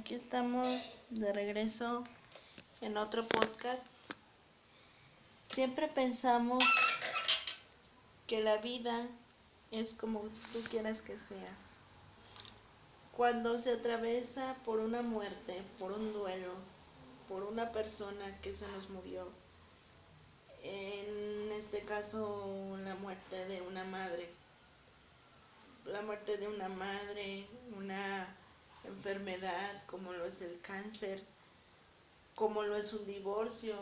Aquí estamos de regreso en otro podcast. Siempre pensamos que la vida es como tú quieras que sea. Cuando se atraviesa por una muerte, por un duelo, por una persona que se nos murió, en este caso la muerte de una madre, la muerte de una madre, una enfermedad como lo es el cáncer, como lo es un divorcio.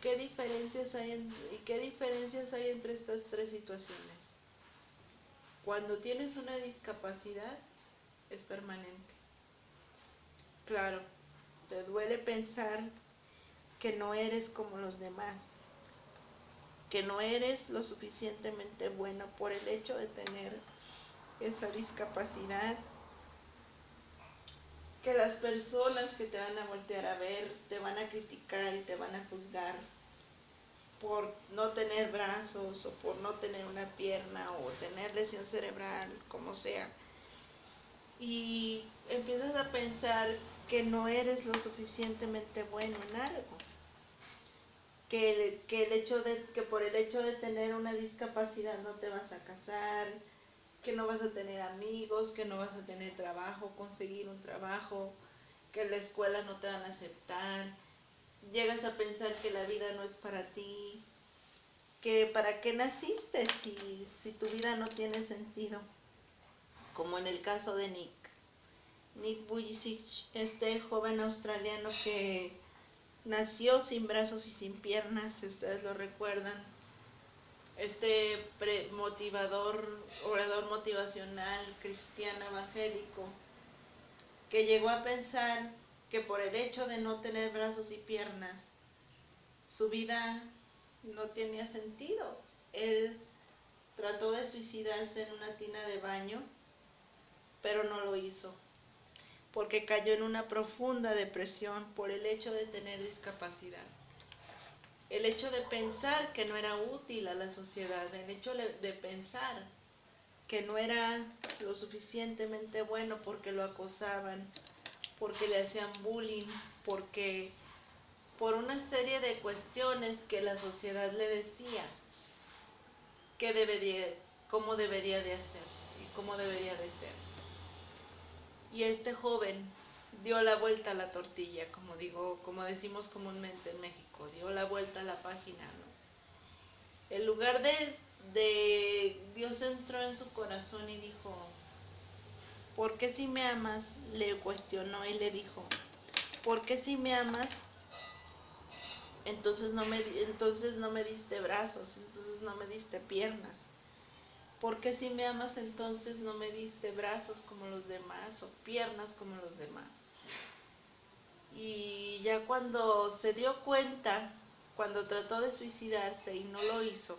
¿Qué diferencias hay, ¿Y qué diferencias hay entre estas tres situaciones? Cuando tienes una discapacidad es permanente. Claro, te duele pensar que no eres como los demás, que no eres lo suficientemente bueno por el hecho de tener esa discapacidad que las personas que te van a voltear a ver te van a criticar y te van a juzgar por no tener brazos o por no tener una pierna o tener lesión cerebral, como sea. Y empiezas a pensar que no eres lo suficientemente bueno en algo. Que, que, el hecho de, que por el hecho de tener una discapacidad no te vas a casar, que no vas a tener amigos, que no vas a tener trabajo, conseguir un trabajo, que la escuela no te van a aceptar, llegas a pensar que la vida no es para ti, que para qué naciste si, si tu vida no tiene sentido, como en el caso de Nick. Nick Vujicic, este joven australiano que nació sin brazos y sin piernas, si ustedes lo recuerdan, este motivador, orador motivacional cristiano evangélico, que llegó a pensar que por el hecho de no tener brazos y piernas, su vida no tenía sentido. Él trató de suicidarse en una tina de baño, pero no lo hizo, porque cayó en una profunda depresión por el hecho de tener discapacidad el hecho de pensar que no era útil a la sociedad, el hecho de pensar que no era lo suficientemente bueno porque lo acosaban, porque le hacían bullying, porque por una serie de cuestiones que la sociedad le decía que debería, cómo debería de hacer y cómo debería de ser. Y este joven dio la vuelta a la tortilla, como digo, como decimos comúnmente en México, dio la vuelta a la página, ¿no? En lugar de, de Dios entró en su corazón y dijo, ¿por qué si me amas? Le cuestionó y le dijo, ¿por qué si me amas? Entonces no me, entonces no me diste brazos, entonces no me diste piernas. ¿Por qué si me amas entonces no me diste brazos como los demás o piernas como los demás? Y ya cuando se dio cuenta, cuando trató de suicidarse y no lo hizo,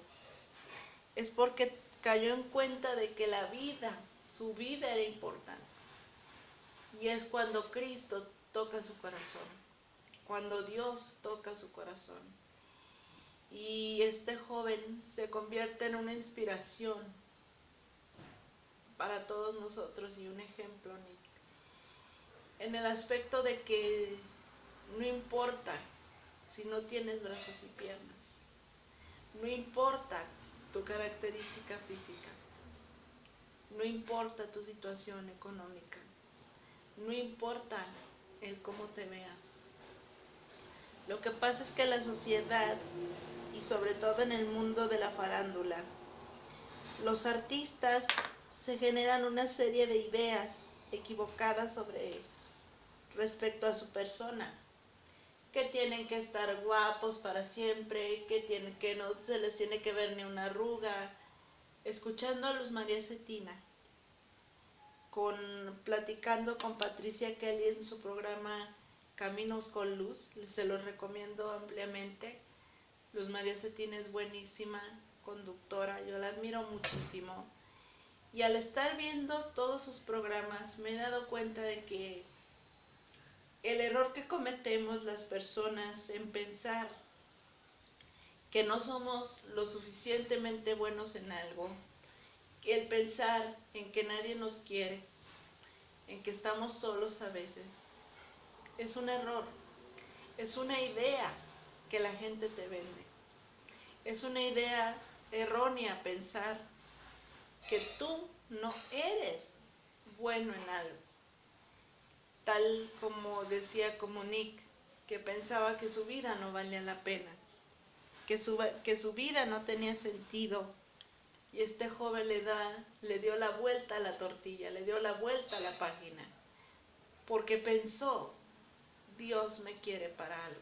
es porque cayó en cuenta de que la vida, su vida era importante. Y es cuando Cristo toca su corazón, cuando Dios toca su corazón. Y este joven se convierte en una inspiración para todos nosotros y un ejemplo el aspecto de que no importa si no tienes brazos y piernas, no importa tu característica física, no importa tu situación económica, no importa el cómo te veas. Lo que pasa es que la sociedad, y sobre todo en el mundo de la farándula, los artistas se generan una serie de ideas equivocadas sobre respecto a su persona, que tienen que estar guapos para siempre, que, tienen, que no se les tiene que ver ni una arruga. Escuchando a Luz María Cetina, con, platicando con Patricia Kelly en su programa Caminos con Luz, se los recomiendo ampliamente. Luz María Cetina es buenísima conductora, yo la admiro muchísimo. Y al estar viendo todos sus programas me he dado cuenta de que el error que cometemos las personas en pensar que no somos lo suficientemente buenos en algo, el pensar en que nadie nos quiere, en que estamos solos a veces, es un error, es una idea que la gente te vende. Es una idea errónea pensar que tú no eres bueno en algo. Tal como decía Comunic, que pensaba que su vida no valía la pena, que su, que su vida no tenía sentido. Y este joven le, da, le dio la vuelta a la tortilla, le dio la vuelta a la página, porque pensó, Dios me quiere para algo.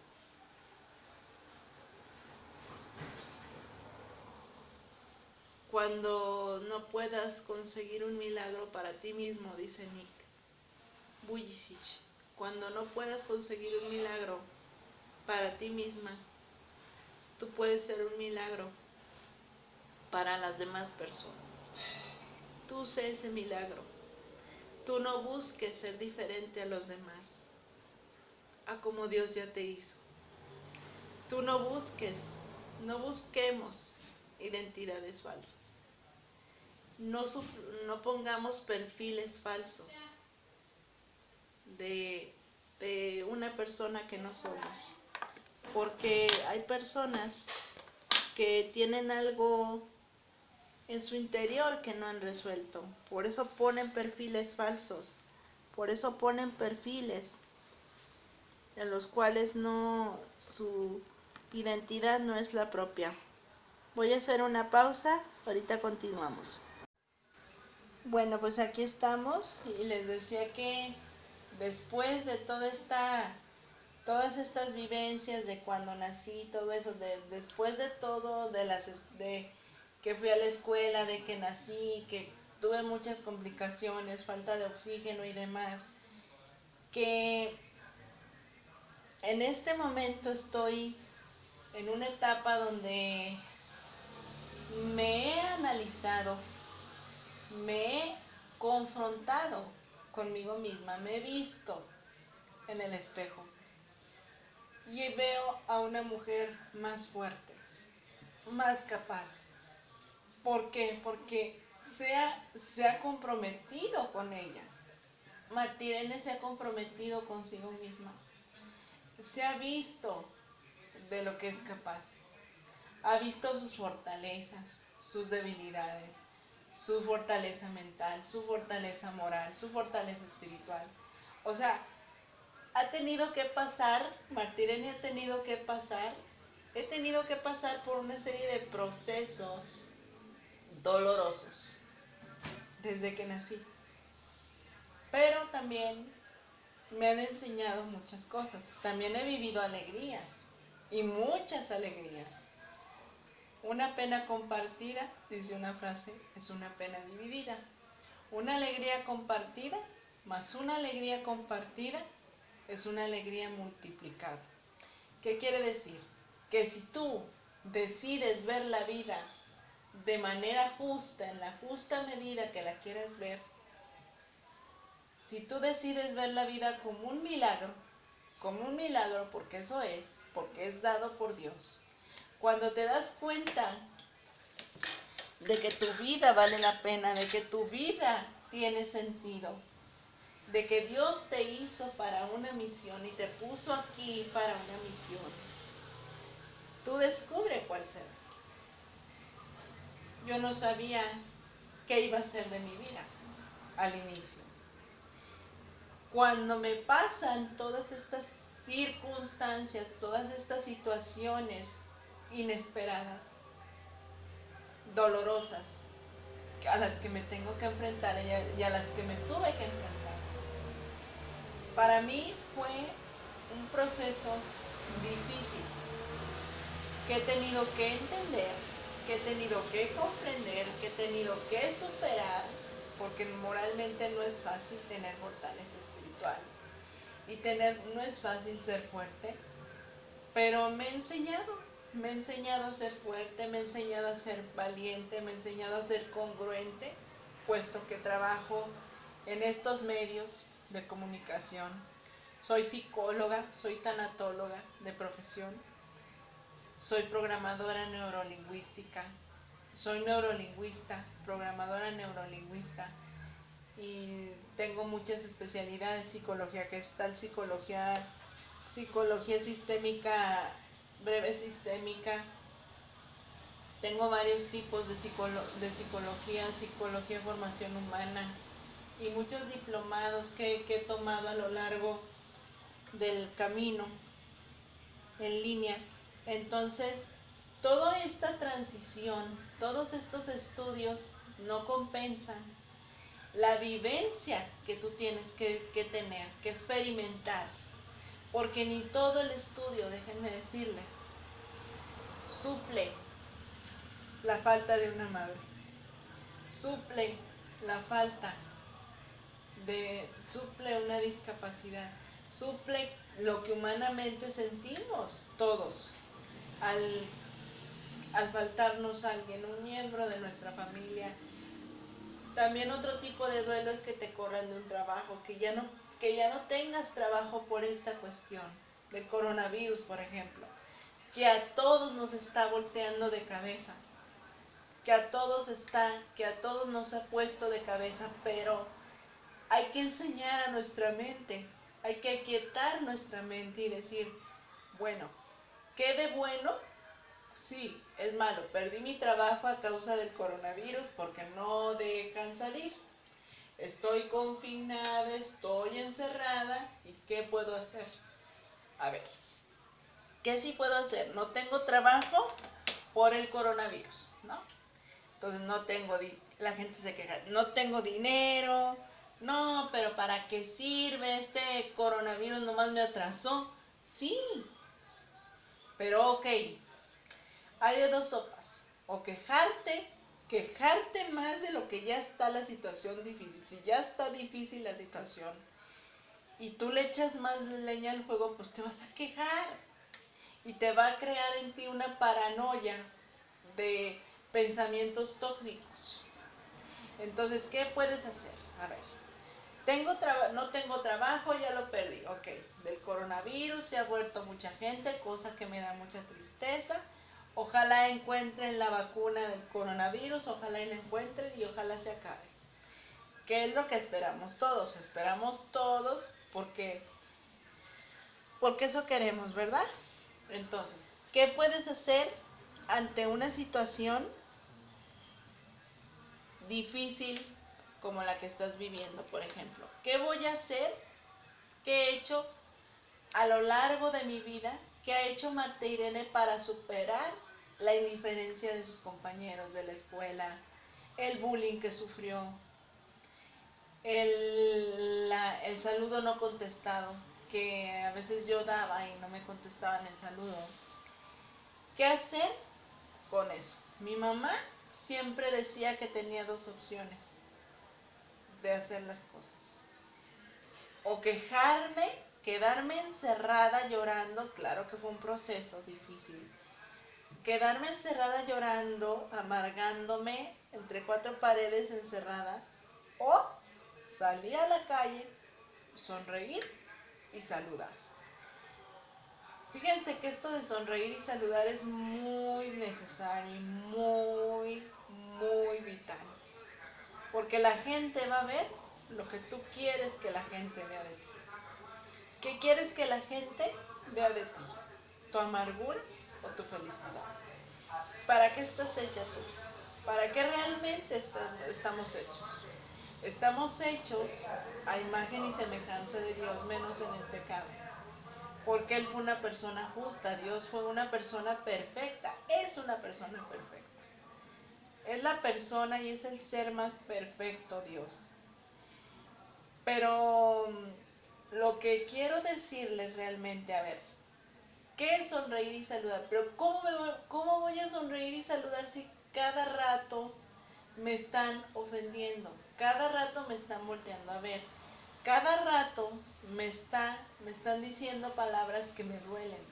Cuando no puedas conseguir un milagro para ti mismo, dice Nick Bujicic, cuando no puedas conseguir un milagro para ti misma, tú puedes ser un milagro para las demás personas. Tú sé ese milagro. Tú no busques ser diferente a los demás, a como Dios ya te hizo. Tú no busques, no busquemos identidades falsas no, no pongamos perfiles falsos de, de una persona que no somos. Porque hay personas que tienen algo en su interior que no han resuelto. Por eso ponen perfiles falsos. Por eso ponen perfiles en los cuales no su identidad no es la propia. Voy a hacer una pausa, ahorita continuamos. Bueno, pues aquí estamos y les decía que después de toda esta, todas estas vivencias de cuando nací, todo eso, de, después de todo, de las, de que fui a la escuela, de que nací, que tuve muchas complicaciones, falta de oxígeno y demás, que en este momento estoy en una etapa donde me he analizado me he confrontado conmigo misma, me he visto en el espejo y veo a una mujer más fuerte, más capaz. ¿Por qué? Porque se ha, se ha comprometido con ella. Martirene se ha comprometido consigo misma. Se ha visto de lo que es capaz. Ha visto sus fortalezas, sus debilidades su fortaleza mental, su fortaleza moral, su fortaleza espiritual. O sea, ha tenido que pasar, Martirene ha tenido que pasar, he tenido que pasar por una serie de procesos dolorosos desde que nací. Pero también me han enseñado muchas cosas. También he vivido alegrías y muchas alegrías. Una pena compartida, dice una frase, es una pena dividida. Una alegría compartida más una alegría compartida es una alegría multiplicada. ¿Qué quiere decir? Que si tú decides ver la vida de manera justa, en la justa medida que la quieras ver, si tú decides ver la vida como un milagro, como un milagro porque eso es, porque es dado por Dios, cuando te das cuenta de que tu vida vale la pena, de que tu vida tiene sentido, de que Dios te hizo para una misión y te puso aquí para una misión, tú descubre cuál será. Yo no sabía qué iba a ser de mi vida al inicio. Cuando me pasan todas estas circunstancias, todas estas situaciones inesperadas, dolorosas, a las que me tengo que enfrentar y a, las que me tuve que enfrentar. Para mí fue un proceso difícil que he tenido que entender, que he tenido que comprender, que he tenido que superar, porque moralmente no es fácil tener fortaleza espiritual y tener no es fácil ser fuerte, pero me he enseñado me ha enseñado a ser fuerte, me ha enseñado a ser valiente, me ha enseñado a ser congruente, puesto que trabajo en estos medios de comunicación. Soy psicóloga, soy tanatóloga de profesión, soy programadora neurolingüística, soy neurolingüista, programadora neurolingüista, y tengo muchas especialidades, psicología gestal, psicología, psicología sistémica, breve sistémica. Tengo varios tipos de, de psicología, psicología formación humana y muchos diplomados que, que he tomado a lo largo del camino en línea. Entonces, toda esta transición, todos estos estudios no compensan la vivencia que tú tienes que, tener, que experimentar, porque ni todo el estudio, déjenme decirles, suple. La falta de una madre, suple la falta de, suple una discapacidad, suple lo que humanamente sentimos todos al, al faltarnos alguien, un miembro de nuestra familia, también otro tipo de duelo es que te corran de un trabajo, que ya no, que ya no tengas trabajo por esta cuestión del coronavirus, por ejemplo, que a todos nos está volteando de cabeza, que a todos está, que a todos nos ha puesto de cabeza, pero hay que enseñar a nuestra mente, hay que aquietar nuestra mente y decir, bueno, ¿qué de bueno Sí, es malo. Perdí mi trabajo a causa del coronavirus porque no dejan salir. Estoy confinada, estoy encerrada y ¿qué puedo hacer? A ver, ¿qué sí puedo hacer? No tengo trabajo por el coronavirus, ¿no? Entonces no tengo, la gente se queja, no tengo dinero, no, pero ¿para qué sirve? Este coronavirus nomás me atrasó. Sí, pero ok, hay de dos sopas. O quejarte, quejarte más de lo que ya está la situación difícil. Si ya está difícil la situación y tú le echas más leña al fuego, pues te vas a quejar. Y te va a crear en ti una paranoia de pensamientos tóxicos. Entonces, ¿qué puedes hacer? A ver, tengo no tengo trabajo, ya lo perdí. Ok, del coronavirus se ha vuelto mucha gente, cosa que me da mucha tristeza. Ojalá encuentren la vacuna del coronavirus, ojalá la encuentren y ojalá se acabe. ¿Qué es lo que esperamos todos? Esperamos todos porque, porque eso queremos, ¿verdad? Entonces, ¿qué puedes hacer ante una situación difícil como la que estás viviendo, por ejemplo? ¿Qué voy a hacer? ¿Qué he hecho a lo largo de mi vida? ¿Qué ha hecho Marta Irene para superar la indiferencia de sus compañeros de la escuela, el bullying que sufrió, el, el saludo no contestado, que a veces yo daba y no me contestaban el saludo. ¿Qué hacer con eso? Mi mamá siempre decía que tenía dos opciones de hacer las cosas. O quejarme, quedarme encerrada llorando, claro que fue un proceso difícil, quedarme encerrada llorando, amargándome entre cuatro paredes encerrada, o salir a la calle, sonreír y saludar. Fíjense que esto de sonreír y saludar es muy necesario y muy, muy vital. Porque la gente va a ver lo que tú quieres que la gente vea de ti. ¿Qué quieres que la gente vea de ti? ¿Tu amargura o tu felicidad? ¿Para qué estás hecha tú? ¿Para qué realmente estamos hechos? Estamos hechos a imagen y semejanza de Dios, menos en el pecado. Porque Él fue una persona justa, Dios fue una persona perfecta, es una persona perfecta. Es la persona y es el ser más perfecto Dios. Pero mm, lo que quiero decirles realmente, a ver, ¿Qué es sonreír y saludar? Pero ¿cómo, ¿cómo voy a sonreír y saludar si cada rato me están ofendiendo? Cada rato me están volteando a ver. Cada rato me, me están diciendo palabras que me duelen.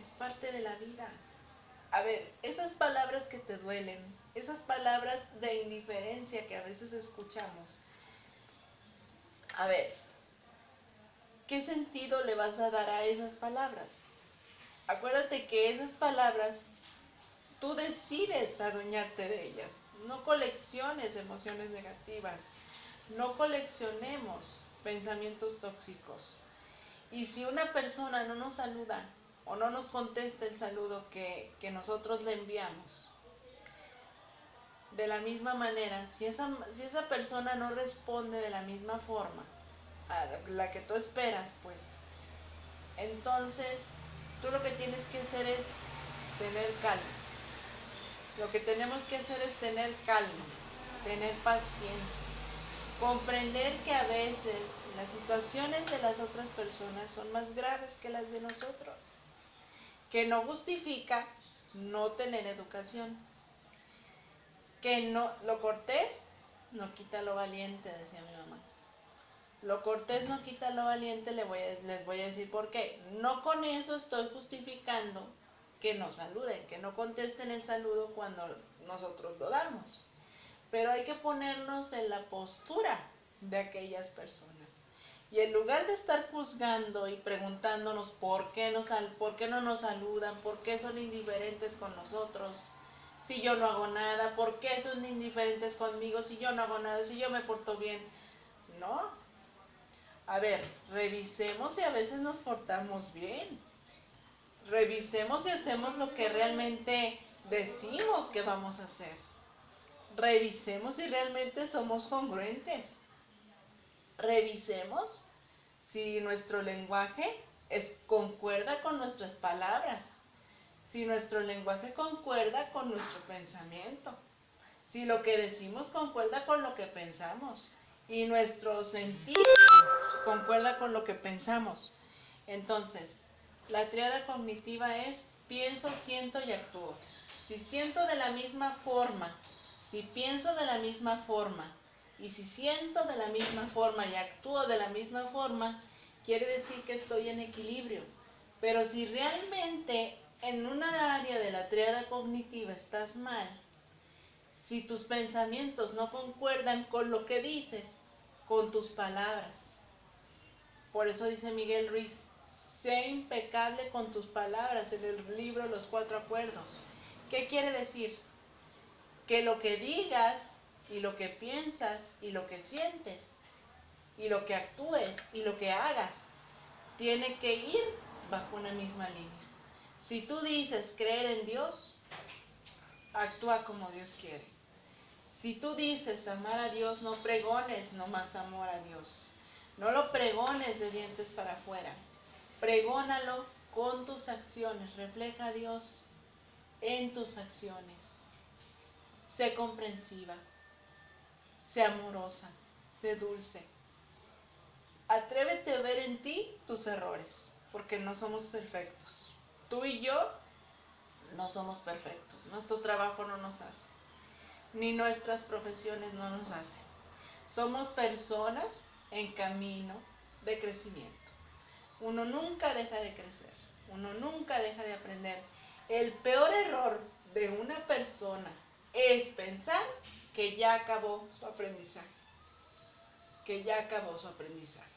Es parte de la vida. A ver, esas palabras que te duelen, esas palabras de indiferencia que a veces escuchamos. A ver, ¿qué sentido le vas a dar a esas palabras? Acuérdate que esas palabras tú decides adueñarte de ellas. No colecciones emociones negativas. no coleccionemos pensamientos tóxicos. Y si una persona no nos saluda o no nos contesta el saludo que, que nosotros le enviamos, de la misma manera, si esa, si esa persona no responde de la misma forma a la que tú esperas, pues, entonces tú lo que tienes que hacer es tener calma. Lo que tenemos que hacer es tener calma, tener paciencia, comprender que a veces las situaciones de las otras personas son más graves que las de nosotros, que no justifica no tener educación que no, lo cortés no quita lo valiente, decía mi mamá. Lo cortés no quita lo valiente, les voy, a, les voy a decir por qué. No con eso estoy justificando que no saluden, que no contesten el saludo cuando nosotros lo damos. Pero hay que ponernos en la postura de aquellas personas. Y en lugar de estar juzgando y preguntándonos por qué, nos, por qué no nos saludan, por qué son indiferentes con nosotros, si yo no hago nada? ¿Por qué son indiferentes conmigo si yo no hago nada? Si yo me porto bien. No. A ver, revisemos si a veces nos portamos bien. Revisemos si hacemos lo que realmente decimos que vamos a hacer. Revisemos si realmente somos congruentes. Revisemos si nuestro lenguaje es, concuerda con nuestras palabras si nuestro lenguaje concuerda con nuestro pensamiento, si lo que decimos concuerda con lo que pensamos y nuestro sentir concuerda con lo que pensamos. Entonces, la triada cognitiva es pienso, siento y actúo. Si siento de la misma forma, si pienso de la misma forma y si siento de la misma forma y actúo de la misma forma, quiere decir que estoy en equilibrio. Pero si realmente en una área de la triada cognitiva estás mal, si tus pensamientos no concuerdan con lo que dices, con tus palabras. Por eso dice Miguel Ruiz, sé impecable con tus palabras en el libro Los Cuatro Acuerdos. ¿Qué quiere decir? Que lo que digas y lo que piensas y lo que sientes y lo que actúes y lo que hagas tiene que ir bajo una misma línea. Si tú dices creer en Dios, actúa como Dios quiere. Si tú dices amar a Dios, no pregones nomás amor a Dios. No lo pregones de dientes para afuera. Pregónalo con tus acciones. Refleja a Dios en tus acciones. Sé comprensiva. Sé amorosa. Sé dulce. Atrévete a ver en ti tus errores, porque no somos perfectos tú y yo no somos perfectos. Nuestro trabajo no nos hace. Ni nuestras profesiones no nos hacen. Somos personas en camino de crecimiento. Uno nunca deja de crecer. Uno nunca deja de aprender. El peor error de una persona es pensar que ya acabó su aprendizaje. Que ya acabó su aprendizaje.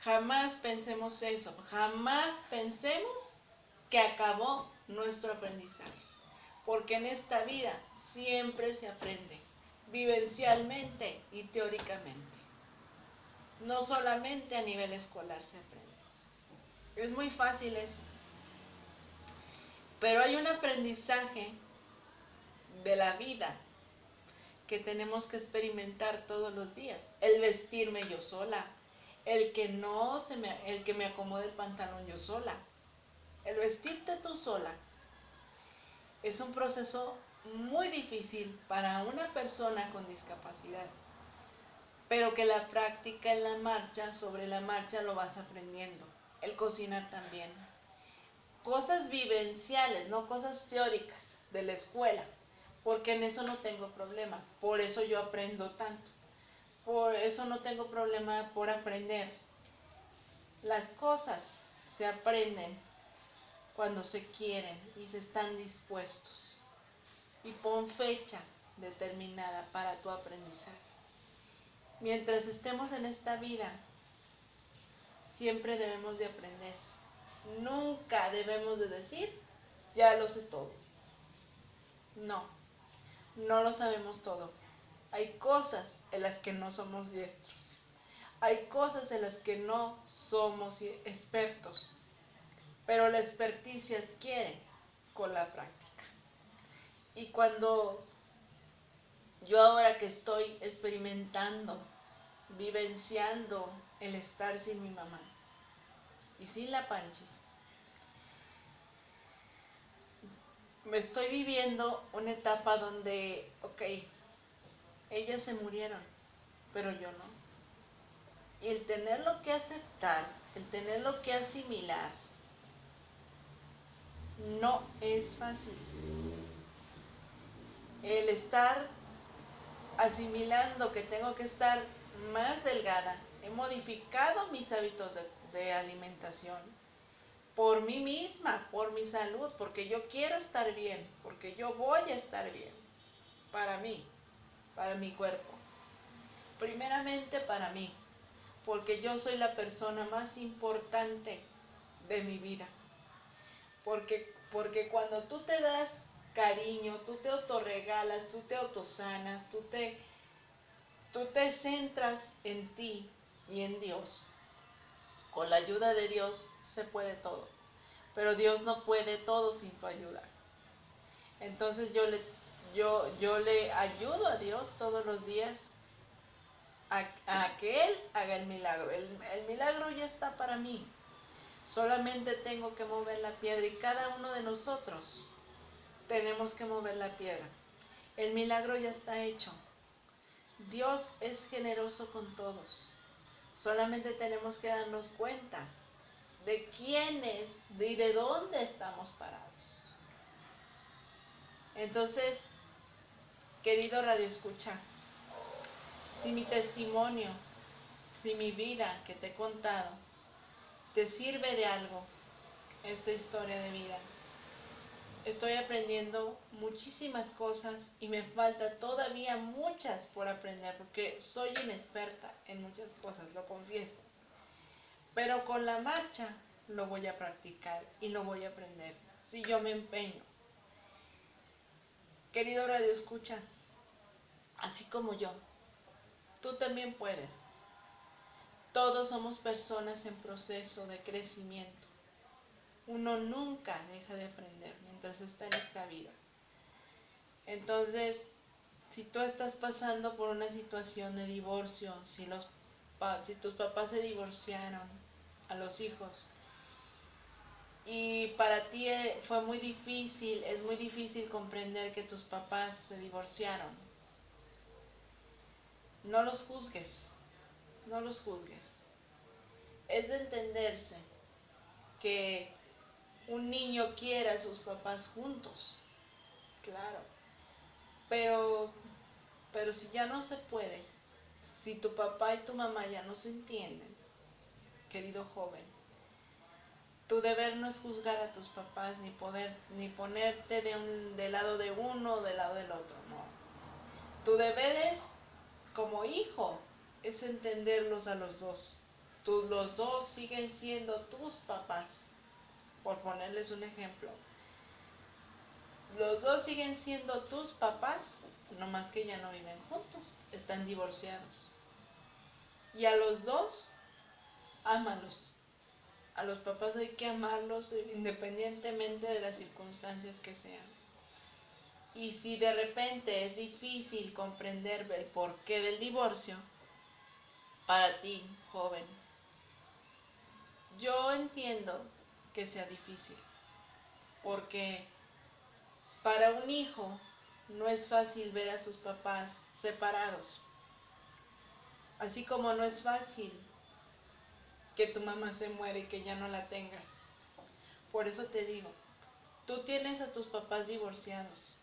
Jamás pensemos eso, jamás pensemos que acabó nuestro aprendizaje, porque en esta vida siempre se aprende, vivencialmente y teóricamente. No solamente a nivel escolar se aprende. Es muy fácil eso. Pero hay un aprendizaje de la vida que tenemos que experimentar todos los días. El vestirme yo sola, el que no se me, el que me acomode el pantalón yo sola. El vestirte tú sola es un proceso muy difícil para una persona con discapacidad, pero que la práctica en la marcha, sobre la marcha lo vas aprendiendo. El cocinar también. Cosas vivenciales, no cosas teóricas de la escuela, porque en eso no tengo problema, por eso yo aprendo tanto. Por eso no tengo problema por aprender. Las cosas se aprenden cuando se quieren y se están dispuestos. Y pon fecha determinada para tu aprendizaje. Mientras estemos en esta vida, siempre debemos de aprender. Nunca debemos de decir, ya lo sé todo. No, no lo sabemos todo. Hay cosas en las que no somos diestros. Hay cosas en las que no somos expertos, pero la expertise se adquiere con la práctica. Y cuando yo ahora que estoy experimentando, vivenciando el estar sin mi mamá y sin la panchis, me estoy viviendo una etapa donde, ok, ellas se murieron, pero yo no. Y el tenerlo que aceptar, el tenerlo que asimilar, no es fácil. El estar asimilando que tengo que estar más delgada, he modificado mis hábitos de, alimentación por mí misma, por mi salud, porque yo quiero estar bien, porque yo voy a estar bien, para mí, para mi cuerpo. Primeramente para mí, porque yo soy la persona más importante de mi vida. Porque, porque cuando tú te das cariño, tú te autorregalas, tú te autosanas, tú te, tú te centras en ti y en Dios. Con la ayuda de Dios se puede todo. Pero Dios no puede todo sin tu ayuda. Entonces yo le, yo, yo le ayudo a Dios todos los días a, que Él haga el milagro. El, el milagro ya está para mí. Solamente tengo que mover la piedra y cada uno de nosotros tenemos que mover la piedra. El milagro ya está hecho. Dios es generoso con todos. Solamente tenemos que darnos cuenta de quiénes y de dónde estamos parados. Entonces, querido Radio Escucha, si mi testimonio, si mi vida que te he contado, te sirve de algo, esta historia de vida, estoy aprendiendo muchísimas cosas y me falta todavía muchas por aprender porque soy inexperta en muchas cosas, lo confieso. Pero con la marcha lo voy a practicar y lo voy a aprender si yo me empeño. Querido Radio Escucha, así como yo, tú también puedes. Todos somos personas en proceso de crecimiento. Uno nunca deja de aprender está en esta vida. Entonces, si tú estás pasando por una situación de divorcio, si, si tus papás se divorciaron a los hijos, y para ti eh, fue muy difícil, es muy difícil comprender que tus papás se divorciaron. No los juzgues, no los juzgues. Es de entenderse que un niño quiere a sus papás juntos, claro. Pero, pero si ya no se puede, si tu papá y tu mamá ya no se entienden, querido joven, tu deber no es juzgar a tus papás ni poder ni ponerte de un del lado de uno o del lado del otro, no. Tu deber es como hijo es entenderlos a los dos. los dos siguen siendo tus papás por ponerles un ejemplo. Los dos siguen siendo tus papás, no más que ya no viven juntos, están divorciados. Y a los dos, ámalos. A los papás hay que amarlos independientemente de las circunstancias que sean. Y si de repente es difícil comprender el porqué del divorcio, para ti, joven, yo entiendo que sea difícil. Porque para un hijo no es fácil ver a sus papás separados. Así como no es fácil que tu mamá se muere y que ya no la tengas. Por eso te digo, tú tienes a tus papás divorciados,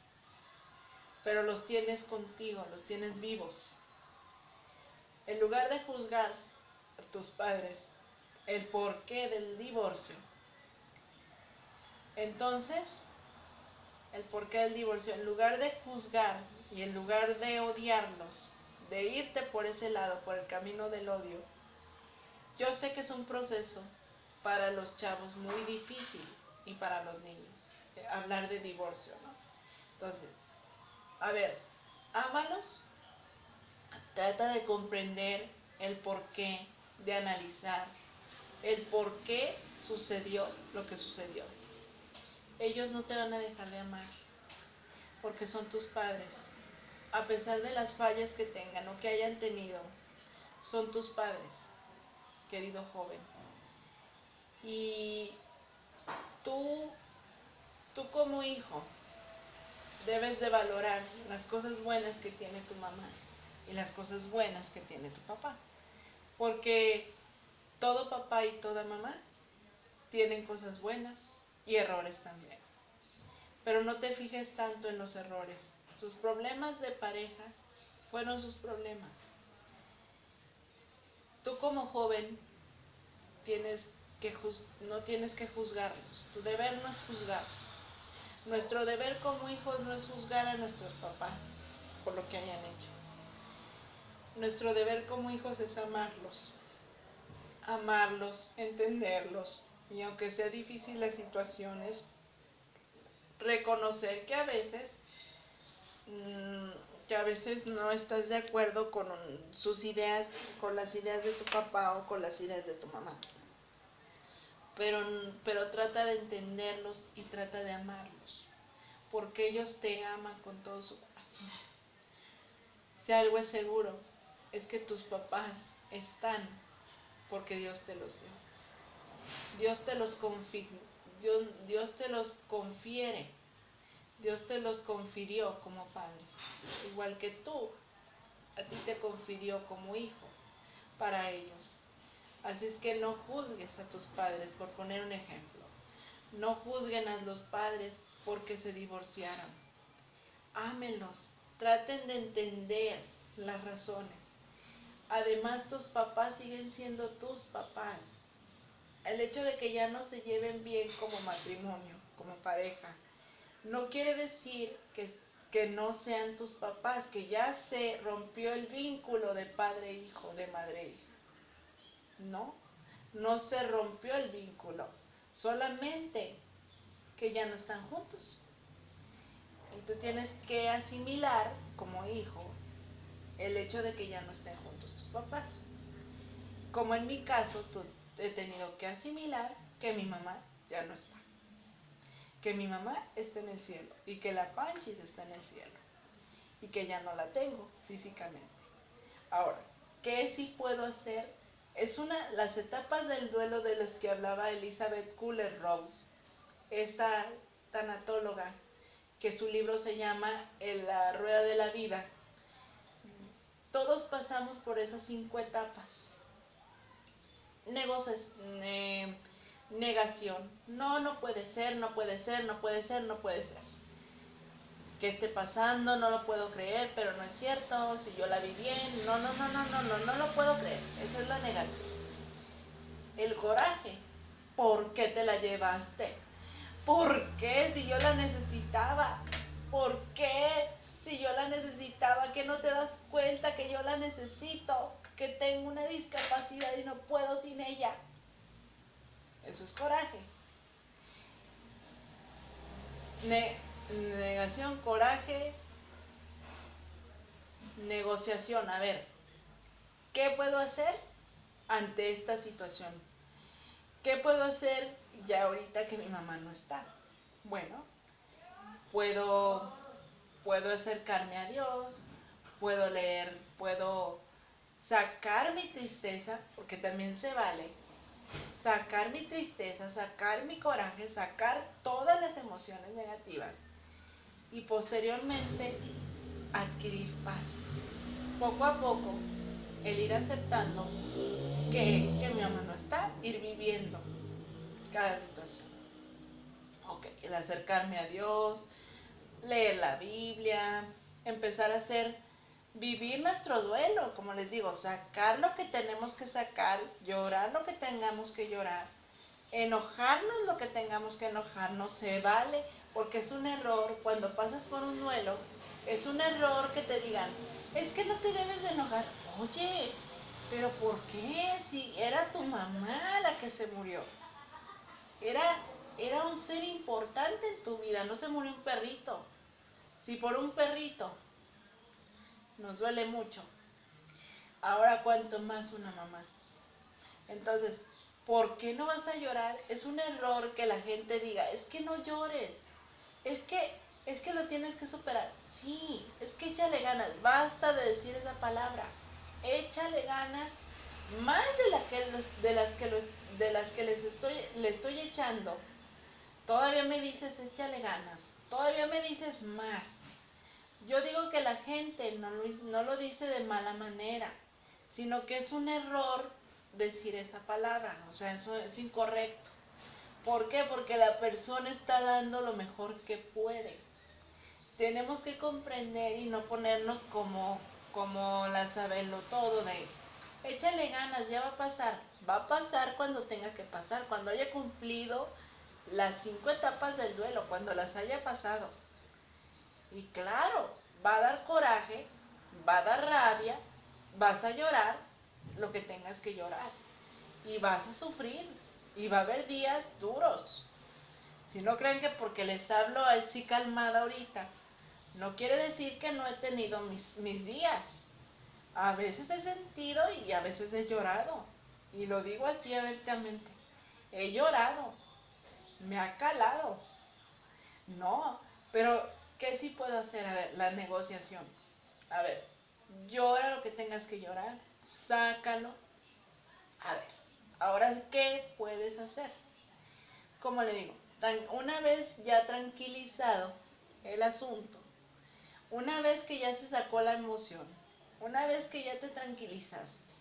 pero los tienes contigo, los tienes vivos. En lugar de juzgar a tus padres el porqué del divorcio, entonces, el porqué del divorcio, en lugar de juzgar y en lugar de odiarlos, de irte por ese lado, por el camino del odio, yo sé que es un proceso para los chavos muy difícil y para los niños, eh, hablar de divorcio, ¿no? Entonces, a ver, ámalos, Trata de comprender el porqué, de analizar el por qué sucedió lo que sucedió. Ellos no te van a dejar de amar porque son tus padres. A pesar de las fallas que tengan o que hayan tenido, son tus padres, querido joven. Y tú, tú como hijo, debes de valorar las cosas buenas que tiene tu mamá y las cosas buenas que tiene tu papá. Porque todo papá y toda mamá tienen cosas buenas y errores también. Pero no te fijes tanto en los errores. Sus problemas de pareja fueron sus problemas. Tú como joven tienes que no tienes que juzgarlos. Tu deber no es juzgar. Nuestro deber como hijos no es juzgar a nuestros papás por lo que hayan hecho. Nuestro deber como hijos es amarlos amarlos, entenderlos y aunque sea difícil las situaciones, reconocer que a veces mm, que a veces no estás de acuerdo con sus ideas, con las ideas de tu papá o con las ideas de tu mamá. Pero, pero trata de entenderlos y trata de amarlos, porque ellos te aman con todo su corazón. Si algo es seguro, es que tus papás están porque Dios te los dio. Dios te los Dios, Dios te los confiere. Dios te los confirió como padres. Igual que tú, a ti te confirió como hijo para ellos. Así es que no juzgues a tus padres, por poner un ejemplo. No juzguen a los padres porque se divorciaron. Ámenlos, traten de entender las razones. Además, tus papás siguen siendo tus papás. El hecho de que ya no se lleven bien como matrimonio, como pareja, no quiere decir que, que no sean tus papás, que ya se rompió el vínculo de padre-hijo, de madre-hija. No, no se rompió el vínculo, solamente que ya no están juntos. Y tú tienes que asimilar como hijo el hecho de que ya no estén juntos papás. Como en mi caso, he tenido que asimilar que mi mamá ya no está. Que mi mamá está en el cielo y que la Panchis está en el cielo y que ya no la tengo físicamente. Ahora, ¿qué sí puedo hacer? Es una las etapas del duelo de las que hablaba Elizabeth Kuller Rose, esta tanatóloga, que su libro se llama La Rueda de la Vida, todos pasamos por esas cinco etapas. Negocios, negación. No, no puede ser, no puede ser, no puede ser, no puede ser. Que esté pasando, no lo puedo creer, pero no es cierto, si yo la vi bien, no, no, no, no, no, no, no lo puedo creer. Esa es la negación. El coraje. ¿Por qué te la llevaste? ¿Por qué si yo la necesitaba? ¿Por qué si yo la necesitaba, que no te das cuenta que yo la necesito, que tengo una discapacidad y no puedo sin ella. Eso es coraje. negación, coraje, negociación. A ver, ¿qué puedo hacer ante esta situación? ¿Qué puedo hacer ya ahorita que mi mamá no está? Bueno, puedo puedo acercarme a Dios, puedo leer, puedo sacar mi tristeza, porque también se vale, sacar mi tristeza, sacar mi coraje, sacar todas las emociones negativas y posteriormente adquirir paz. Poco a poco, el ir aceptando que, mi mamá no está, ir viviendo cada situación. Ok, el acercarme a Dios, leer la Biblia, empezar a hacer, vivir nuestro duelo, como les digo, sacar lo que tenemos que sacar, llorar lo que tengamos que llorar, enojarnos lo que tengamos que enojarnos, se vale, porque es un error cuando pasas por un duelo, es un error que te digan, es que no te debes de enojar, oye, pero ¿por qué? Si era tu mamá la que se murió, era, era un ser importante en tu vida, no se murió un perrito. Si por un perrito nos duele mucho, Ahora cuanto más una mamá. Entonces, ¿por qué no vas a llorar? Es un error que la gente diga, es que no llores, es que, es que lo tienes que superar. Sí, es que échale ganas, basta de decir esa palabra, échale ganas más de, la que de las que de las que les estoy, le estoy echando. Todavía me dices, échale ganas, todavía me dices más. Yo digo que la gente no lo dice de mala manera, sino que es un error decir esa palabra, o sea, eso es incorrecto. ¿Por qué? Porque la persona está dando lo mejor que puede. Tenemos que comprender y no ponernos como, como la saberlo todo de, échale ganas, ya va a pasar. Va a pasar cuando tenga que pasar, cuando haya cumplido las cinco etapas del duelo, cuando las haya pasado. Y claro, va a dar coraje, va a dar rabia, vas a llorar lo que tengas que llorar. Y vas a sufrir. Y va a haber días duros. Si no creen que porque les hablo así calmada ahorita, no quiere decir que no he tenido mis, mis días. A veces he sentido y a veces he llorado. Y lo digo así abiertamente. He llorado. Me ha calado. No, pero ¿qué sí puedo hacer? A ver, la negociación. A ver, llora lo que tengas que llorar sácalo. A ver, ahora, ¿qué puedes hacer? Como le digo, una vez ya tranquilizado el asunto, una vez que ya se sacó la emoción, una vez que ya te tranquilizaste,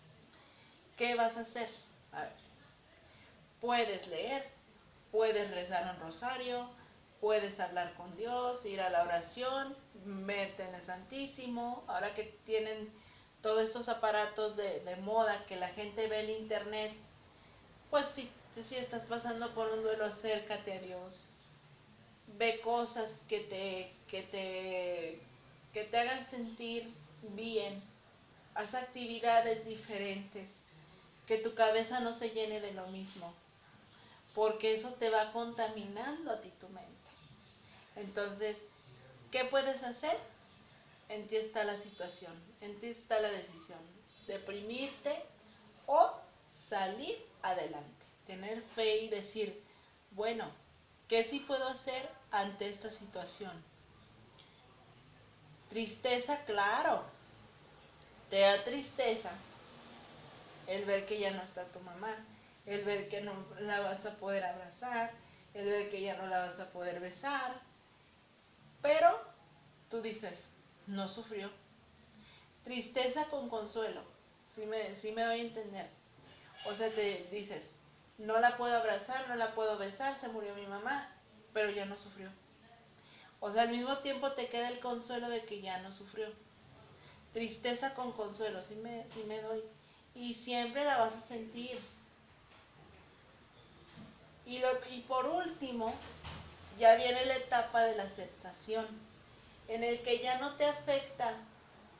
¿qué vas a hacer? A ver, puedes leer, puedes rezar un rosario, puedes hablar con Dios, ir a la oración, verte en el Santísimo, ahora que tienen todos estos aparatos de, moda que la gente ve en internet, pues si, si estás pasando por un duelo, acércate a Dios. Ve cosas que te, que te, que te hagan sentir bien. Haz actividades diferentes. Que tu cabeza no se llene de lo mismo. Porque eso te va contaminando a ti tu mente. Entonces, ¿qué puedes hacer? en ti está la situación, en ti está la decisión, deprimirte o salir adelante, tener fe y decir, bueno, ¿qué sí puedo hacer ante esta situación? Tristeza, claro, te da tristeza el ver que ya no está tu mamá, el ver que no la vas a poder abrazar, el ver que ya no la vas a poder besar, pero tú dices, no sufrió. Tristeza con consuelo, si me, si me doy a entender. O sea, te dices, no la puedo abrazar, no la puedo besar, se murió mi mamá, pero ya no sufrió. O sea, al mismo tiempo te queda el consuelo de que ya no sufrió. Tristeza con consuelo, si me, si me doy. Y siempre la vas a sentir. Y, y por último, ya viene la etapa de la aceptación en el que ya no te afecta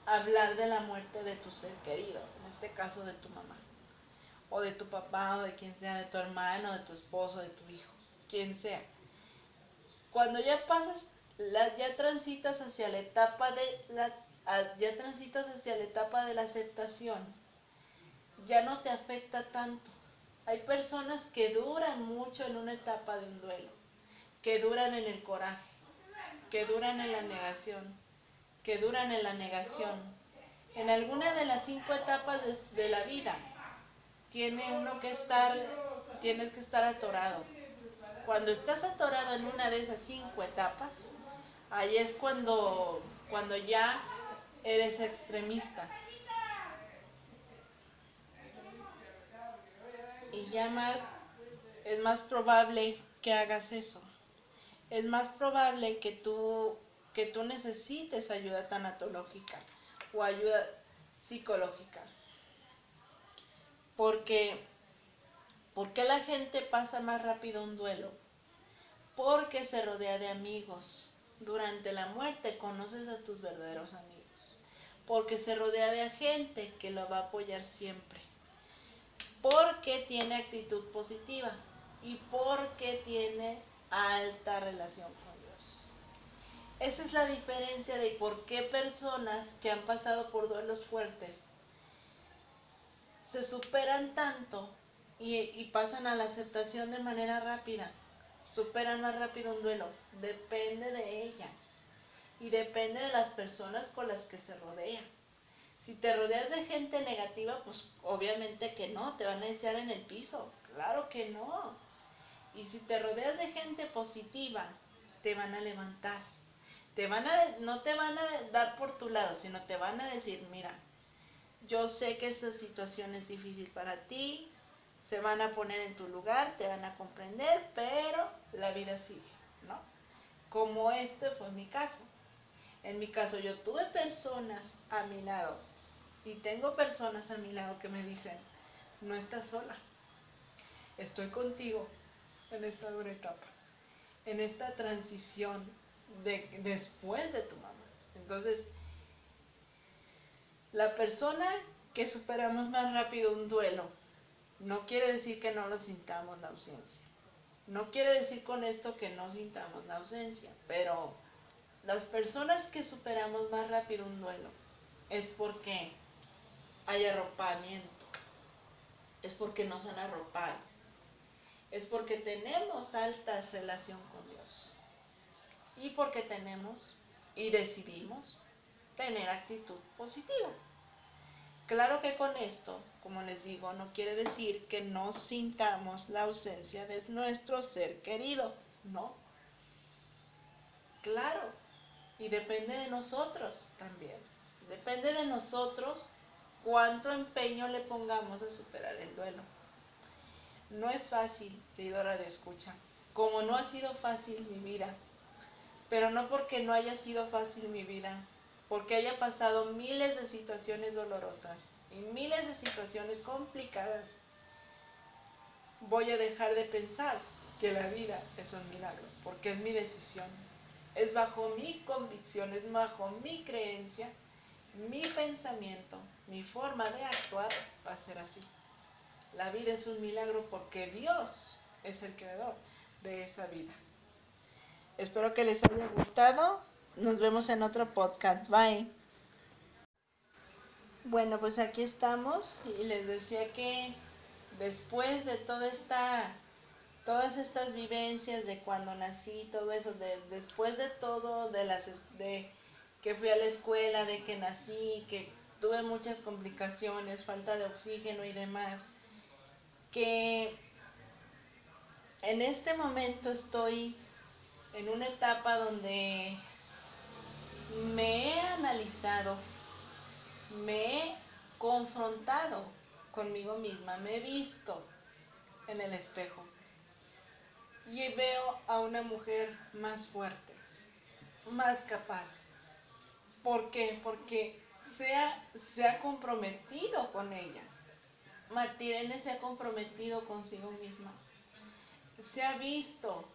hablar de la muerte de tu ser querido, en este caso de tu mamá, o de tu papá, o de quien sea, de tu hermano, de tu esposo, de tu hijo, quien sea. Cuando ya pasas, ya transitas hacia la etapa de la, ya transitas hacia la etapa de la aceptación, ya no te afecta tanto. Hay personas que duran mucho en una etapa de un duelo, que duran en el coraje que duran en la negación, que duran en la negación. En alguna de las cinco etapas de, la vida tiene uno que estar, tienes que estar atorado. Cuando estás atorado en una de esas cinco etapas, ahí es cuando, cuando ya eres extremista. Y ya más, es más probable que hagas eso es más probable que tú, que tú necesites ayuda tanatológica o ayuda psicológica. Porque, ¿por qué la gente pasa más rápido un duelo? Porque se rodea de amigos. Durante la muerte conoces a tus verdaderos amigos. Porque se rodea de gente que lo va a apoyar siempre. Porque tiene actitud positiva. Y porque tiene alta relación con Dios. Esa es la diferencia de por qué personas que han pasado por duelos fuertes se superan tanto y, pasan a la aceptación de manera rápida. Superan más rápido un duelo. Depende de ellas. Y depende de las personas con las que se rodean. Si te rodeas de gente negativa, pues obviamente que no, te van a echar en el piso. Claro que no. Y si te rodeas de gente positiva, te van a levantar. Te van a, no te van a dar por tu lado, sino te van a decir, mira, yo sé que esa situación es difícil para ti, se van a poner en tu lugar, te van a comprender, pero la vida sigue, ¿no? Como este fue mi caso. En mi caso yo tuve personas a mi lado y tengo personas a mi lado que me dicen, no estás sola, estoy contigo en esta dura etapa, en esta transición de, después de tu mamá. Entonces, la persona que superamos más rápido un duelo, no quiere decir que no lo sintamos la ausencia. No quiere decir con esto que no sintamos la ausencia, pero las personas que superamos más rápido un duelo es porque hay arropamiento, es porque nos han arropado, es porque tenemos alta relación con Dios y porque tenemos y decidimos tener actitud positiva. Claro que con esto, como les digo, no quiere decir que no sintamos la ausencia de nuestro ser querido, no. Claro, y depende de nosotros también. Depende de nosotros cuánto empeño le pongamos a superar el duelo. No es fácil, seguidora de escucha, como no ha sido fácil mi vida, pero no porque no haya sido fácil mi vida, porque haya pasado miles de situaciones dolorosas y miles de situaciones complicadas, voy a dejar de pensar que la vida es un milagro, porque es mi decisión, es bajo mi convicción, es bajo mi creencia, mi pensamiento, mi forma de actuar va a ser así. La vida es un milagro porque Dios es el creador de esa vida. Espero que les haya gustado. Nos vemos en otro podcast. Bye. Bueno, pues aquí estamos y les decía que después de toda esta, todas estas vivencias de cuando nací, todo eso, de, después de todo, de las, de que fui a la escuela, de que nací, que tuve muchas complicaciones, falta de oxígeno y demás, que en este momento estoy en una etapa donde me he analizado, me he confrontado conmigo misma, me he visto en el espejo y veo a una mujer más fuerte, más capaz. ¿Por qué? Porque se ha, se ha comprometido con ella. Martirene se ha comprometido consigo misma. Se ha visto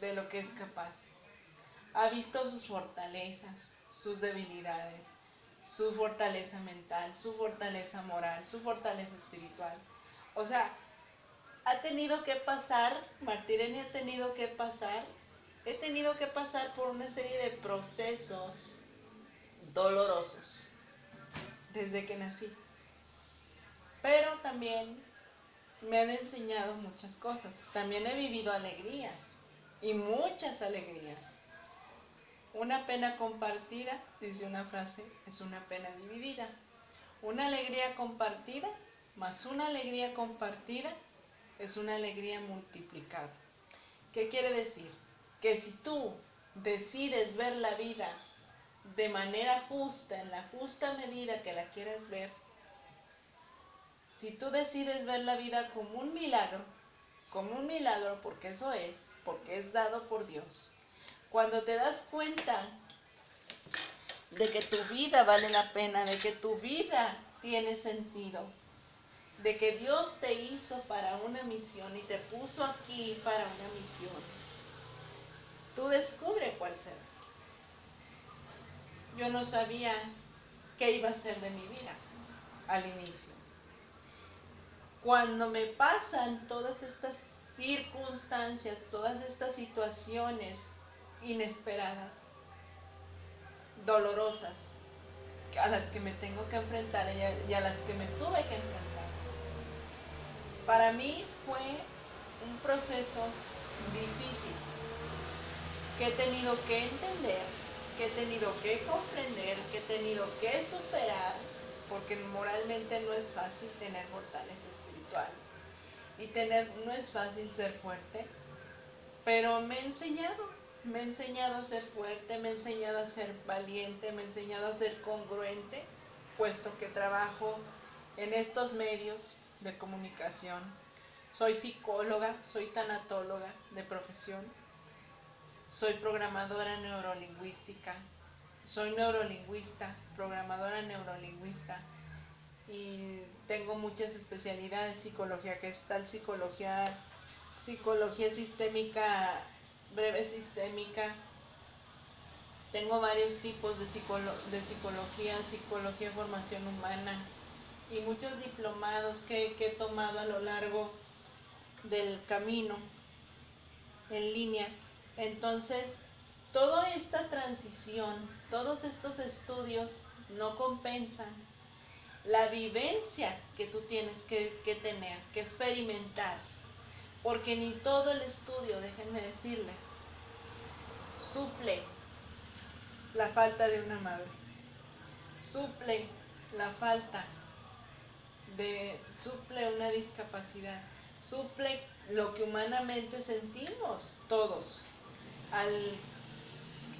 de lo que es capaz. Ha visto sus fortalezas, sus debilidades, su fortaleza mental, su fortaleza moral, su fortaleza espiritual. O sea, ha tenido que pasar, Martirene ha tenido que pasar, he tenido que pasar por una serie de procesos dolorosos desde que nací. Pero también me han enseñado muchas cosas. También he vivido alegrías y muchas alegrías. Una pena compartida, dice una frase, es una pena dividida. Una alegría compartida más una alegría compartida es una alegría multiplicada. ¿Qué quiere decir? Que si tú decides ver la vida de manera justa, en la justa medida que la quieras ver, si tú decides ver la vida como un milagro, como un milagro porque eso es, porque es dado por Dios. Cuando te das cuenta de que tu vida vale la pena, de que tu vida tiene sentido, de que Dios te hizo para una misión y te puso aquí para una misión, tú descubre cuál será. Yo no sabía qué iba a ser de mi vida al inicio. Cuando me pasan todas estas circunstancias, todas estas situaciones inesperadas, dolorosas, a las que me tengo que enfrentar y a, las que me tuve que enfrentar. Para mí fue un proceso difícil que he tenido que entender, que he tenido que comprender, que he tenido que superar, porque moralmente no es fácil tener fortaleza y tener no es fácil ser fuerte, pero me he enseñado, me he enseñado a ser fuerte, me he enseñado a ser valiente, me he enseñado a ser congruente, puesto que trabajo en estos medios de comunicación. Soy psicóloga, soy tanatóloga de profesión, soy programadora neurolingüística, soy neurolingüista, programadora neurolingüista y tengo muchas especialidades, psicología gestal, psicología, psicología sistémica, breve sistémica. Tengo varios tipos de, de psicología, psicología formación humana y muchos diplomados que, que he tomado a lo largo del camino en línea. Entonces, toda esta transición, todos estos estudios no compensan la vivencia que tú tienes que, tener, que experimentar, porque ni todo el estudio, déjenme decirles, suple la falta de una madre, suple la falta de, suple una discapacidad, suple lo que humanamente sentimos todos al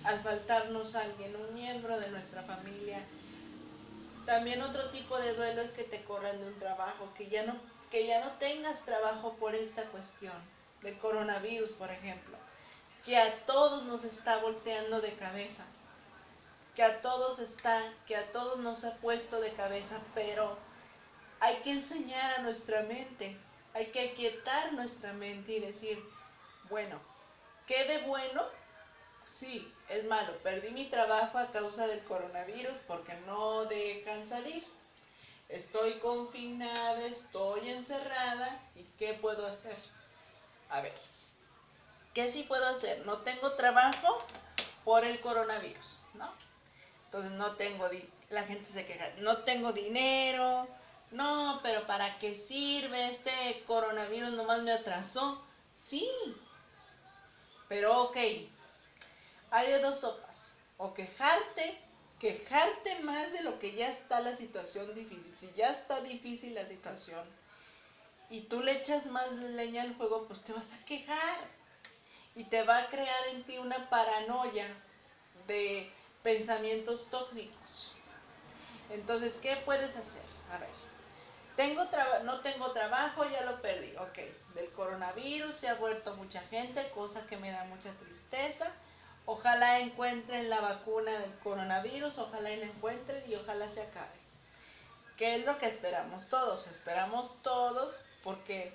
al faltarnos alguien, un miembro de nuestra familia. También otro tipo de duelo es que te corran de un trabajo, que ya no, que ya no tengas trabajo por esta cuestión del coronavirus, por ejemplo, que a todos nos está volteando de cabeza, que a todos está, que a todos nos ha puesto de cabeza, pero hay que enseñar a nuestra mente, hay que aquietar nuestra mente y decir, bueno, ¿qué de bueno Sí, es malo. Perdí mi trabajo a causa del coronavirus porque no dejan salir. Estoy confinada, estoy encerrada. ¿Y qué puedo hacer? A ver, ¿qué sí puedo hacer? No tengo trabajo por el coronavirus, ¿no? Entonces no tengo, la gente se queja, no tengo dinero, no, pero ¿para qué sirve? Este coronavirus nomás me atrasó. Sí, pero ok, hay de dos sopas. O quejarte, quejarte más de lo que ya está la situación difícil. Si ya está difícil la situación y tú le echas más leña al fuego, pues te vas a quejar. Y te va a crear en ti una paranoia de pensamientos tóxicos. Entonces, ¿qué puedes hacer? A ver, tengo no tengo trabajo, ya lo perdí. Ok, del coronavirus se ha vuelto mucha gente, cosa que me da mucha tristeza. Ojalá encuentren la vacuna del coronavirus, ojalá la encuentren y ojalá se acabe. ¿Qué es lo que esperamos todos? Esperamos todos porque,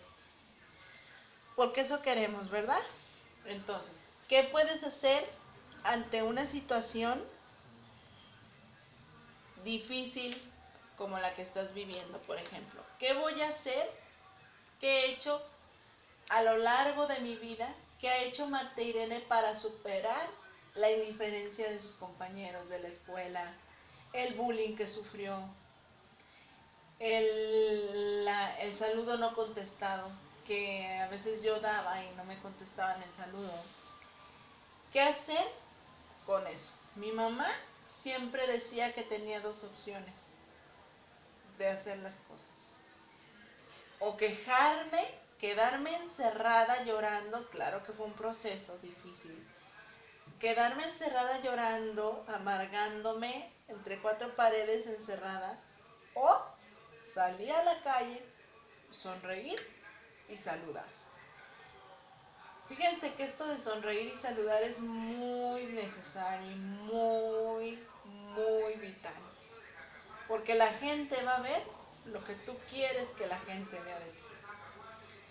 porque eso queremos, ¿verdad? Entonces, ¿qué puedes hacer ante una situación difícil como la que estás viviendo, por ejemplo? ¿Qué voy a hacer? ¿Qué he hecho a lo largo de mi vida ¿Qué ha hecho Marta Irene para superar la indiferencia de sus compañeros de la escuela, el bullying que sufrió, el, el saludo no contestado, que a veces yo daba y no me contestaban el saludo? ¿Qué hacer con eso? Mi mamá siempre decía que tenía dos opciones de hacer las cosas. O quejarme Quedarme encerrada llorando, claro que fue un proceso difícil. Quedarme encerrada llorando, amargándome entre cuatro paredes encerrada, o salir a la calle, sonreír y saludar. Fíjense que esto de sonreír y saludar es muy necesario muy, muy vital. Porque la gente va a ver lo que tú quieres que la gente vea de ti.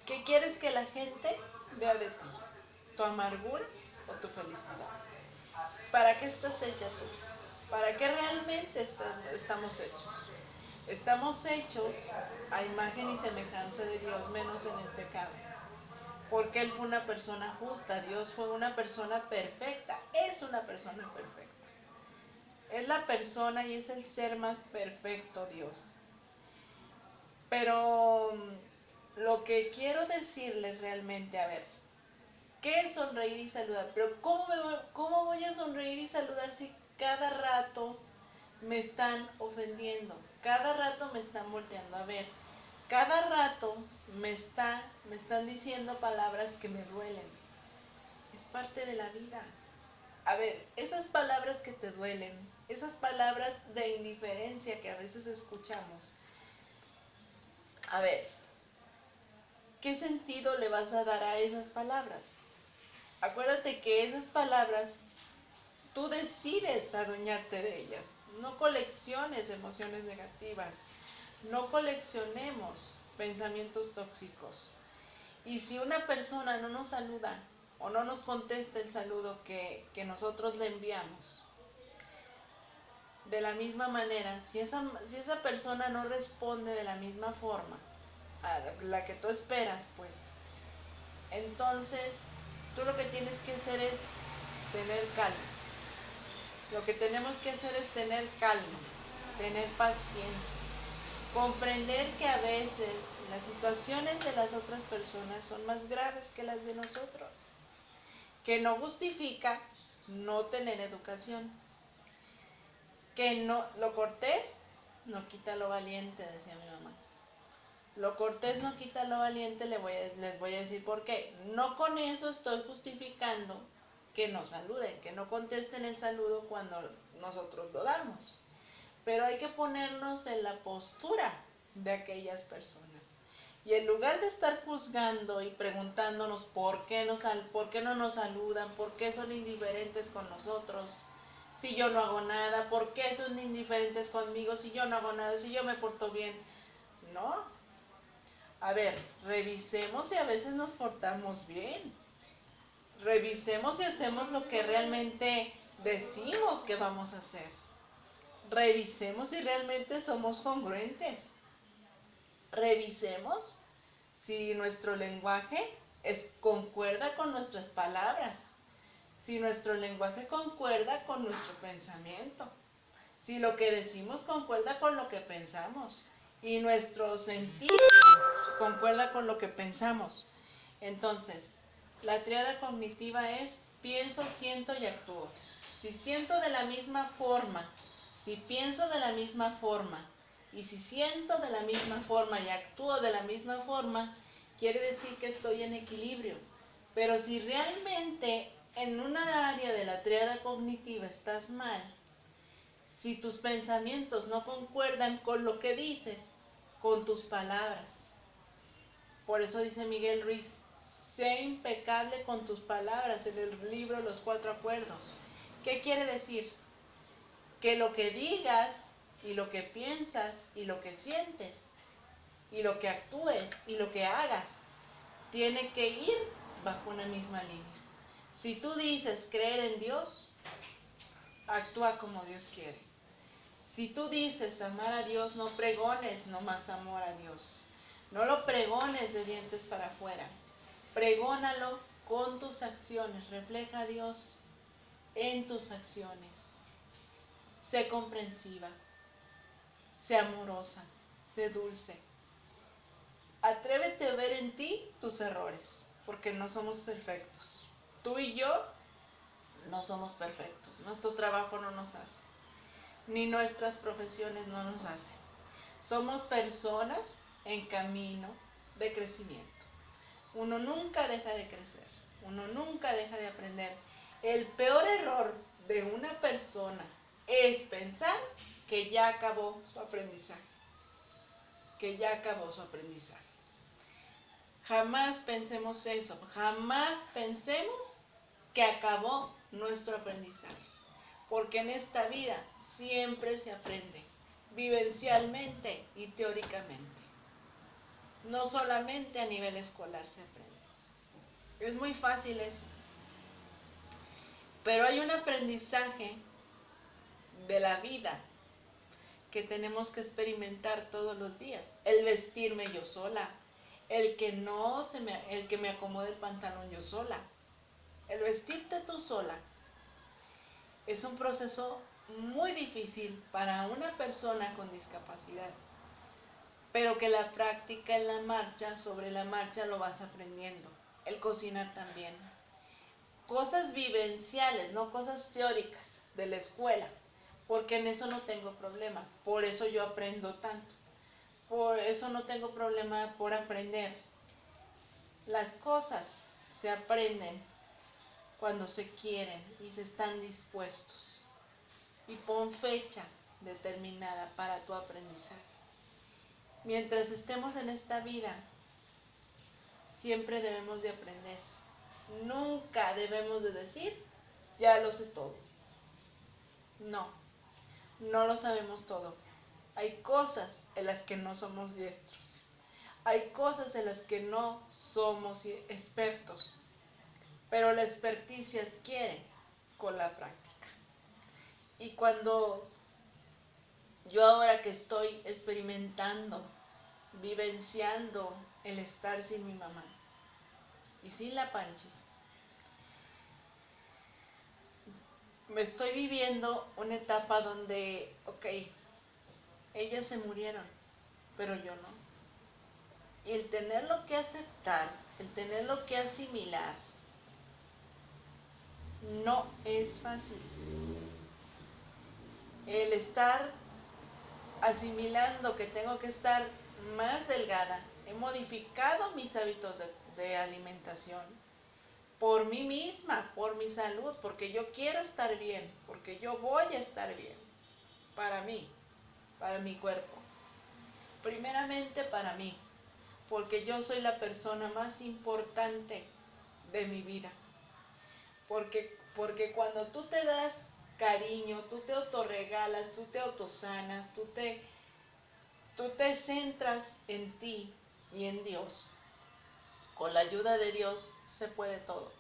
¿Qué quieres que la gente vea de ti? ¿Tu amargura o tu felicidad? ¿Para qué estás hecha tú? ¿Para qué realmente estamos hechos? Estamos hechos a imagen y semejanza de Dios, menos en el pecado. Porque Él fue una persona justa, Dios fue una persona perfecta, es una persona perfecta. Es la persona y es el ser más perfecto Dios. Pero lo que quiero decirles realmente, a ver, ¿qué es sonreír y saludar? Pero ¿cómo, ¿cómo voy a sonreír y saludar si cada rato me están ofendiendo? Cada rato me están volteando a ver. Cada rato me, está, me están diciendo palabras que me duelen. Es parte de la vida. A ver, esas palabras que te duelen, esas palabras de indiferencia que a veces escuchamos. A ver, ¿qué sentido le vas a dar a esas palabras? Acuérdate que esas palabras tú decides adueñarte de ellas. No colecciones emociones negativas. No coleccionemos pensamientos tóxicos. Y si una persona no nos saluda o no nos contesta el saludo que, que nosotros le enviamos, de la misma manera, si esa, si esa persona no responde de la misma forma la que tú esperas, pues, entonces tú lo que tienes que hacer es tener calma. Lo que tenemos que hacer es tener calma, tener paciencia, comprender que a veces las situaciones de las otras personas son más graves que las de nosotros, que no justifica no tener educación que no, lo cortés no quita lo valiente, decía mi mamá. Lo cortés no quita lo valiente, les voy, a, decir por qué. No con eso estoy justificando que no saluden, que no contesten el saludo cuando nosotros lo damos. Pero hay que ponernos en la postura de aquellas personas. Y en lugar de estar juzgando y preguntándonos por qué, por qué no nos saludan, por qué son indiferentes con nosotros, si yo no hago nada? ¿Por qué son indiferentes conmigo si yo no hago nada? Si yo me porto bien. No. A ver, revisemos si a veces nos portamos bien. Revisemos si hacemos lo que realmente decimos que vamos a hacer. Revisemos si realmente somos congruentes. Revisemos si nuestro lenguaje concuerda con nuestras palabras si nuestro lenguaje concuerda con nuestro pensamiento, si lo que decimos concuerda con lo que pensamos y nuestro sentir concuerda con lo que pensamos. Entonces, la triada cognitiva es pienso, siento y actúo. Si siento de la misma forma, si pienso de la misma forma y si siento de la misma forma y actúo de la misma forma, quiere decir que estoy en equilibrio. Pero si realmente en una área de la triada cognitiva estás mal, si tus pensamientos no concuerdan con lo que dices, con tus palabras. Por eso dice Miguel Ruiz, sé impecable con tus palabras en el libro Los Cuatro Acuerdos. ¿Qué quiere decir? Que lo que digas y lo que piensas y lo que sientes y lo que actúes y lo que hagas tiene que ir bajo una misma línea. Si tú dices creer en Dios, actúa como Dios quiere. Si tú dices amar a Dios, no pregones no más amor a Dios. No lo pregones de dientes para afuera. Pregónalo con tus acciones. Refleja a Dios en tus acciones. Sé comprensiva. Sé amorosa. Sé dulce. Atrévete a ver en ti tus errores, porque no somos perfectos tú y yo no somos perfectos. Nuestro trabajo no nos hace. Ni nuestras profesiones no nos hacen. Somos personas en camino de crecimiento. Uno nunca deja de crecer. Uno nunca deja de aprender. El peor error de una persona es pensar que ya acabó su aprendizaje. Que ya acabó su aprendizaje. Jamás pensemos eso, jamás pensemos que acabó nuestro aprendizaje, porque en esta vida siempre se aprende, vivencialmente y teóricamente. No solamente a nivel escolar se aprende. Es muy fácil eso. Pero hay un aprendizaje de la vida que tenemos que experimentar todos los días. El vestirme yo sola, el que no se me, el que me acomode el pantalón yo sola, el vestirte tú sola, es un proceso muy difícil para una persona con discapacidad. pero que la práctica en la marcha, sobre la marcha lo vas aprendiendo. El cocinar también. Cosas vivenciales, no cosas teóricas de la escuela, porque en eso no tengo problema. Por eso yo aprendo tanto. Por eso no tengo problema por aprender. Las cosas se aprenden cuando se quieren y se están dispuestos. Y pon fecha determinada para tu aprendizaje. Mientras estemos en esta vida, siempre debemos de aprender. Nunca debemos de decir, ya lo sé todo. No, no lo sabemos todo. Hay cosas en las que no somos diestros. Hay cosas en las que no somos expertos. Pero la experticia adquiere con la práctica. Y cuando yo ahora que estoy experimentando, vivenciando el estar sin mi mamá y sin la panchis, me estoy viviendo una etapa donde, ok, ellas se murieron, pero yo no. Y el tenerlo que aceptar, el tenerlo que asimilar, no es fácil. El estar asimilando que tengo que estar más delgada, he modificado mis hábitos de, alimentación por mí misma, por mi salud, porque yo quiero estar bien, porque yo voy a estar bien, para mí, para mi cuerpo. Primeramente para mí, porque yo soy la persona más importante de mi vida. Porque, porque cuando tú te das cariño, tú te autorregalas, tú te autosanas, tú te, tú te centras en ti y en Dios. Con la ayuda de Dios se puede todo,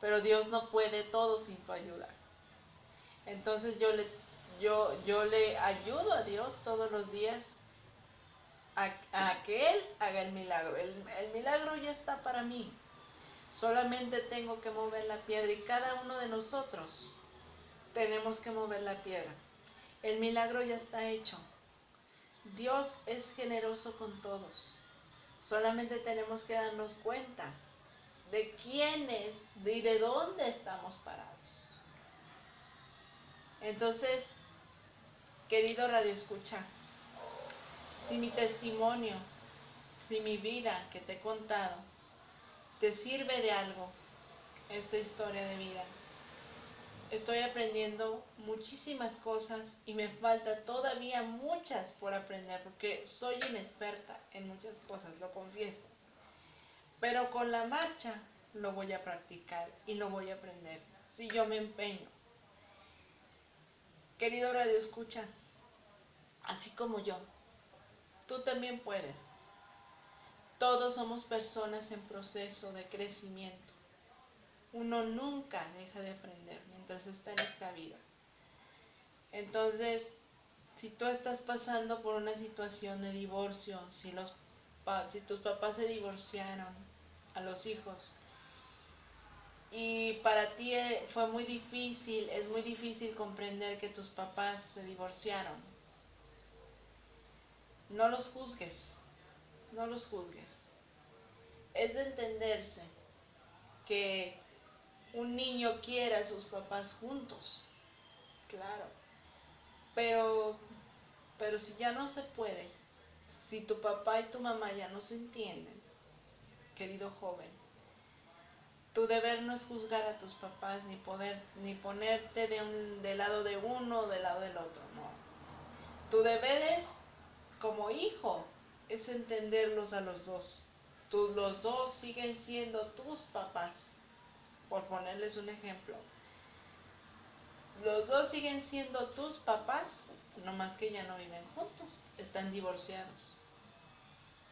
pero Dios no puede todo sin tu ayuda. Entonces yo le, yo, yo le ayudo a Dios todos los días a, que Él haga el milagro. El milagro ya está para mí. Solamente tengo que mover la piedra y cada uno de nosotros tenemos que mover la piedra. El milagro ya está hecho. Dios es generoso con todos. Solamente tenemos que darnos cuenta de quién es y de dónde estamos parados. Entonces, querido Radio Escucha, si mi testimonio, si mi vida que te he contado, te sirve de algo, esta historia de vida, estoy aprendiendo muchísimas cosas y me falta todavía muchas por aprender porque soy inexperta en muchas cosas, lo confieso. Pero con la marcha lo voy a practicar y lo voy a aprender si yo me empeño. Querido Radio Escucha, así como yo, tú también puedes. Todos somos personas en proceso de crecimiento. Uno nunca deja de aprender mientras está en esta vida. Entonces, si tú estás pasando por una situación de divorcio, si, tus papás se divorciaron a los hijos, y para ti eh, fue muy difícil, es muy difícil comprender que tus papás se divorciaron. No los juzgues, no los juzgues. Es de entenderse que un niño quiere a sus papás juntos, claro. Pero, pero si ya no se puede, si tu papá y tu mamá ya no se entienden, querido joven, tu deber no es juzgar a tus papás ni poder ni ponerte de un del lado de uno o del lado del otro, no. Tu deber es como hijo es entenderlos a los dos. Tú, los dos siguen siendo tus papás, por ponerles un ejemplo. Los dos siguen siendo tus papás, nomás que ya no viven juntos, están divorciados.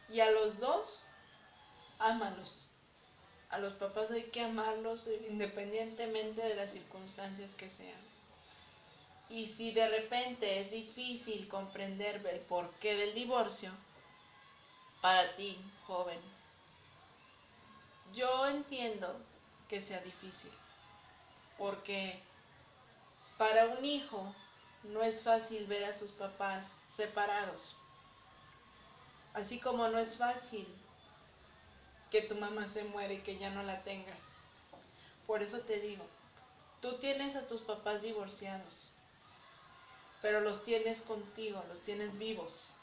Y a los dos, ámalos a los papás hay que amarlos independientemente de las circunstancias que sean. Y si de repente es difícil comprender el porqué del divorcio, para ti, joven, yo entiendo que sea difícil, porque para un hijo no es fácil ver a sus papás separados. Así como no es fácil que tu mamá se muere y que ya no la tengas. Por eso te digo, tú tienes a tus papás divorciados, pero los tienes contigo, los tienes vivos.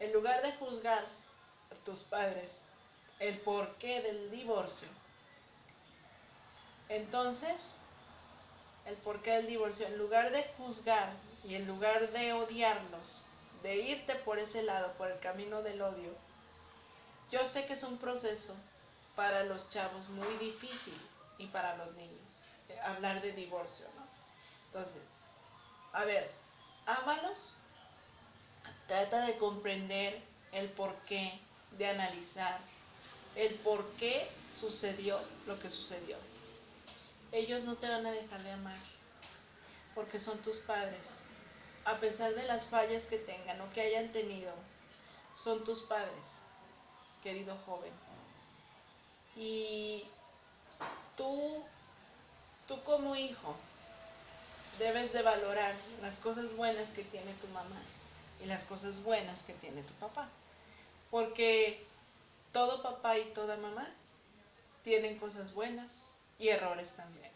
En lugar de juzgar a tus padres el porqué del divorcio, entonces, el porqué del divorcio, en lugar de juzgar y en lugar de odiarlos, de irte por ese lado, por el camino del odio, yo sé que es un proceso para los chavos muy difícil y para los niños, eh, hablar de divorcio, ¿no? Entonces, a ver, ámalos, trata de comprender el porqué, de analizar el por qué sucedió lo que sucedió. Ellos no te van a dejar de amar, porque son tus padres. A pesar de las fallas que tengan o que hayan tenido, son tus padres, querido joven. Y tú, tú como hijo, debes de valorar las cosas buenas que tiene tu mamá y las cosas buenas que tiene tu papá. Porque todo papá y toda mamá tienen cosas buenas y errores también.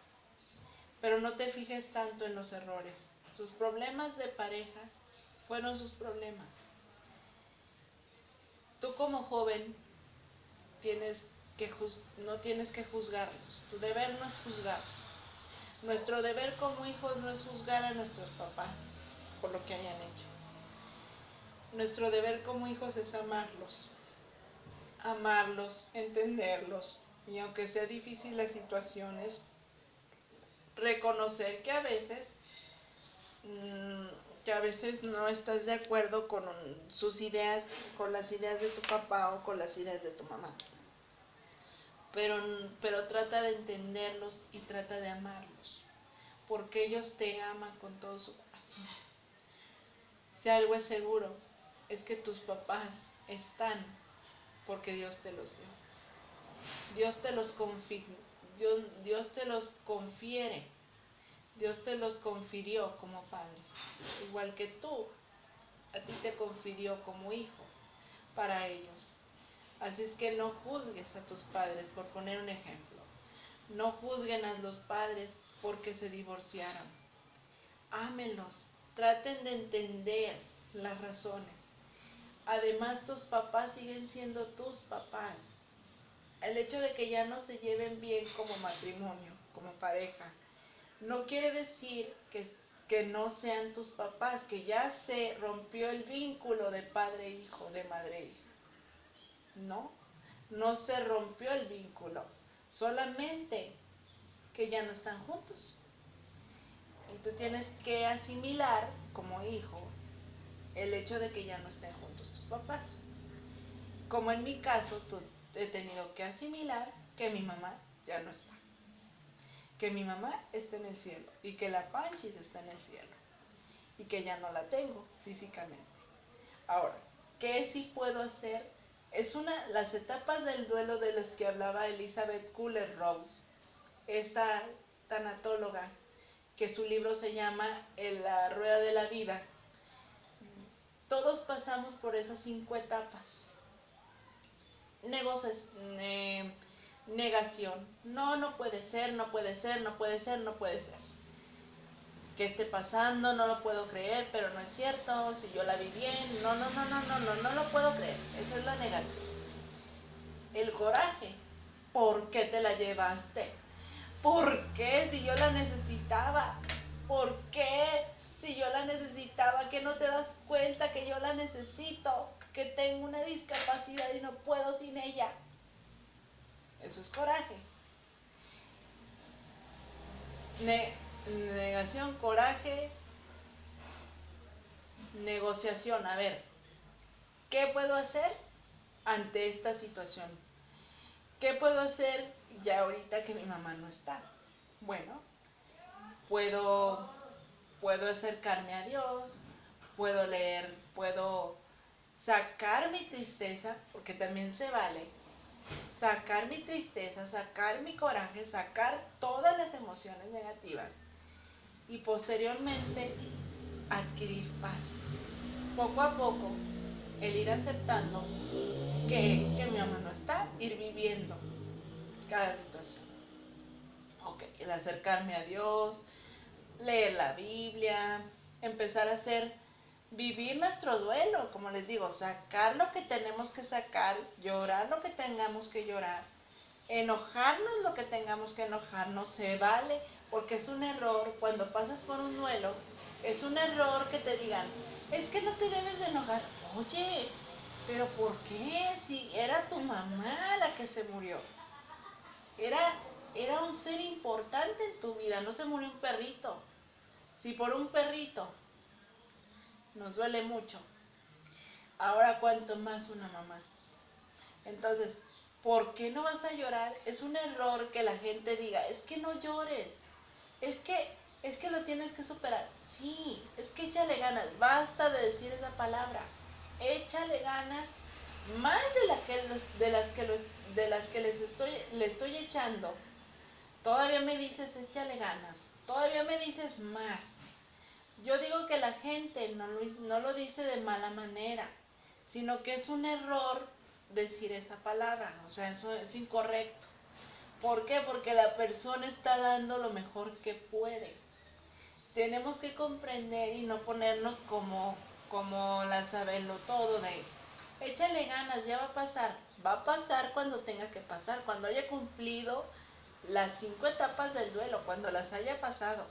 Pero no te fijes tanto en los errores. Sus problemas de pareja fueron sus problemas. Tú como joven tienes que no tienes que juzgarlos. Tu deber no es juzgar. Nuestro deber como hijos no es juzgar a nuestros papás por lo que hayan hecho. Nuestro deber como hijos es amarlos amarlos, entenderlos y aunque sea difícil las situaciones, reconocer que a veces mm, que a veces no estás de acuerdo con sus ideas, con las ideas de tu papá o con las ideas de tu mamá. Pero, pero trata de entenderlos y trata de amarlos, porque ellos te aman con todo su corazón. Si algo es seguro, es que tus papás están porque Dios te los dio. Dios te los Dios, Dios te los confiere. Dios te los confirió como padres. Igual que tú, a ti te confirió como hijo para ellos. Así es que no juzgues a tus padres, por poner un ejemplo. No juzguen a los padres porque se divorciaron. Ámenlos, traten de entender las razones. Además, tus papás siguen siendo tus papás. El hecho de que ya no se lleven bien como matrimonio, como pareja, no quiere decir que, que no sean tus papás, que ya se rompió el vínculo de padre-hijo, de madre-hija. No, no se rompió el vínculo, solamente que ya no están juntos. Y tú tienes que asimilar como hijo el hecho de que ya no estén juntos papás. Como en mi caso, he tenido que asimilar que mi mamá ya no está. Que mi mamá está en el cielo y que la Panchis está en el cielo y que ya no la tengo físicamente. Ahora, ¿qué sí puedo hacer? Es una las etapas del duelo de las que hablaba Elizabeth Kuller Rose, esta tanatóloga, que su libro se llama La Rueda de la Vida, todos pasamos por esas cinco etapas. Negación. No, no puede ser, no puede ser, no puede ser, no puede ser. ¿Qué esté pasando? No lo puedo creer, pero no es cierto. Si yo la vi bien, no, no, no, no, no, no, no lo puedo creer. Esa es la negación. El coraje. ¿Por qué te la llevaste? ¿Por qué si yo la necesitaba? ¿Por qué si yo la necesitaba, que no te das cuenta que yo la necesito, que tengo una discapacidad y no puedo sin ella. Eso es coraje. negación, coraje, negociación. A ver, ¿qué puedo hacer ante esta situación? ¿Qué puedo hacer ya ahorita que mi mamá no está? Bueno, puedo puedo acercarme a Dios, puedo leer, puedo sacar mi tristeza, porque también se vale, sacar mi tristeza, sacar mi coraje, sacar todas las emociones negativas y posteriormente adquirir paz. Poco a poco el ir aceptando que, mi mamá no está, ir viviendo cada situación. Ok, el acercarme a Dios, leer la Biblia, empezar a hacer, vivir nuestro duelo, como les digo, sacar lo que tenemos que sacar, llorar lo que tengamos que llorar, enojarnos lo que tengamos que enojarnos, se vale, porque es un error cuando pasas por un duelo, es un error que te digan, es que no te debes de enojar. Oye, pero ¿por qué? Si era tu mamá la que se murió. Era, era un ser importante en tu vida, no se murió un perrito. Si por un perrito nos duele mucho, ahora cuánto más una mamá. Entonces, ¿por qué no vas a llorar? Es un error que la gente diga, es que no llores, es que es que lo tienes que superar. Sí, es que échale ganas. Basta de decir esa palabra. Échale ganas más de, la que de las que los, de las que les estoy, le estoy echando. Todavía me dices, échale ganas. Todavía me dices más. Yo digo que la gente no, lo dice de mala manera, sino que es un error decir esa palabra. O sea, eso es incorrecto. ¿Por qué? Porque la persona está dando lo mejor que puede tenemos que comprender y no ponernos como, como la saberlo todo de échale ganas, ya va a pasar. Va a pasar cuando tenga que pasar, cuando haya cumplido las cinco etapas del duelo, cuando las haya pasado.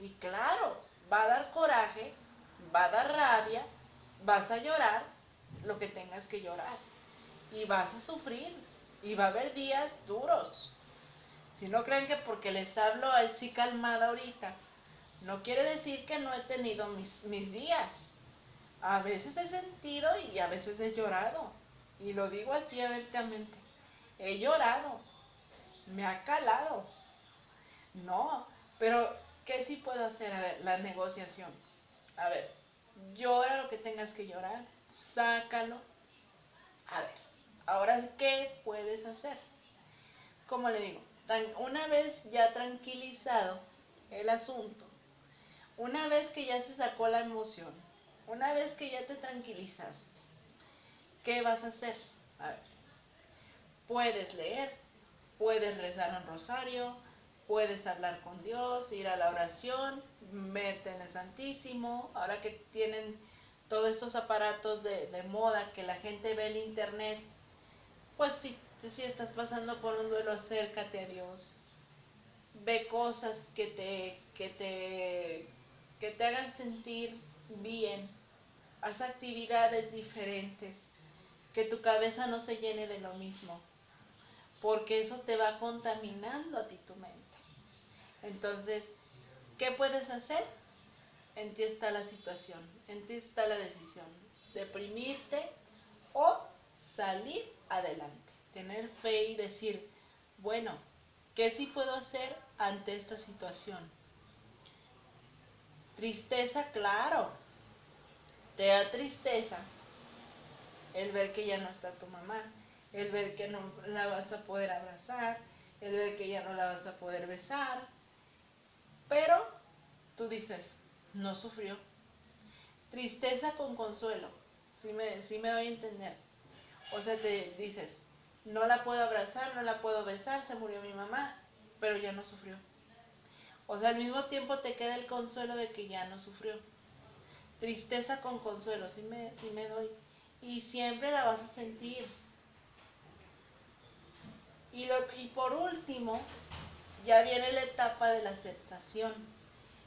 Y claro, va a dar coraje, va a dar rabia, vas a llorar lo que tengas que llorar. Y vas a sufrir. Y va a haber días duros. Si no creen que porque les hablo así calmada ahorita, no quiere decir que no he tenido mis, mis días. A veces he sentido y a veces he llorado. Y lo digo así abiertamente. He llorado. Me ha calado. No, pero ¿qué sí puedo hacer? A ver, la negociación. A ver, llora lo que tengas que llorar. Sácalo. A ver, ahora, ¿qué puedes hacer? Como le digo, una vez ya tranquilizado el asunto, una vez que ya se sacó la emoción, una vez que ya te tranquilizaste, ¿qué vas a hacer? A ver, puedes leer, puedes rezar un rosario, puedes hablar con Dios, ir a la oración, verte en el Santísimo, ahora que tienen todos estos aparatos de, moda que la gente ve en internet, pues si, si estás pasando por un duelo, acércate a Dios. Ve cosas que te, que te que te hagan sentir bien. Haz actividades diferentes, que tu cabeza no se llene de lo mismo, porque eso te va contaminando a ti tu mente. Entonces, ¿qué puedes hacer? En ti está la situación, en ti está la decisión, deprimirte o salir adelante, tener fe y decir, bueno, ¿qué sí puedo hacer ante esta situación? Tristeza, claro. Te da tristeza el ver que ya no está tu mamá, el ver que no la vas a poder abrazar, el ver que ya no la vas a poder besar. Pero tú dices, no sufrió. Tristeza con consuelo, si me, si me doy a entender. O sea, te dices, no la puedo abrazar, no la puedo besar, se murió mi mamá, pero ya no sufrió. O sea, al mismo tiempo te queda el consuelo de que ya no sufrió. Tristeza con consuelo, sí me, me doy. Y siempre la vas a sentir. Y, y por último, ya viene la etapa de la aceptación,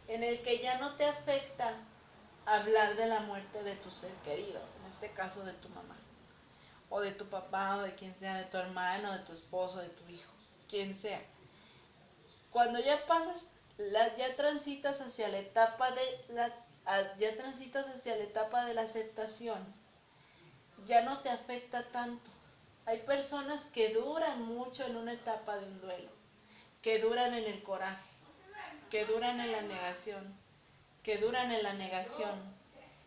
en el que ya no te afecta hablar de la muerte de tu ser querido, en este caso de tu mamá, o de tu papá, o de quien sea, de tu hermano, de tu esposo, de tu hijo, quien sea. Cuando ya pasas ya transitas hacia la etapa de la, ya transitas hacia la etapa de la aceptación, ya no te afecta tanto. Hay personas que duran mucho en una etapa de un duelo, que duran en el coraje, que duran en la negación, que duran en la negación.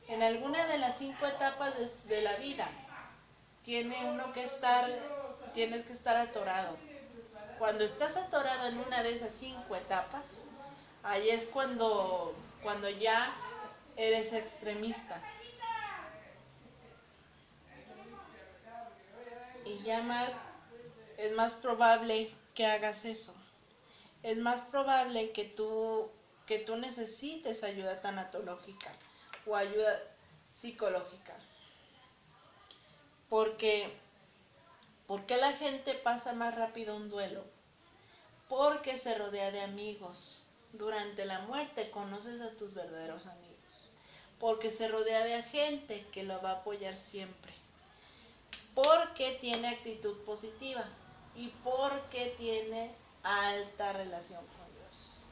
En alguna de las cinco etapas de, la vida tiene uno que estar, tienes que estar atorado. Cuando estás atorado en una de esas cinco etapas, Ahí es cuando, cuando ya eres extremista. Y ya más, es más probable que hagas eso. Es más probable que tú, que tú necesites ayuda tanatológica o ayuda psicológica. Porque, ¿por qué la gente pasa más rápido un duelo? Porque se rodea de amigos. Durante la muerte conoces a tus verdaderos amigos porque se rodea de gente que lo va a apoyar siempre, porque tiene actitud positiva y porque tiene alta relación con Dios.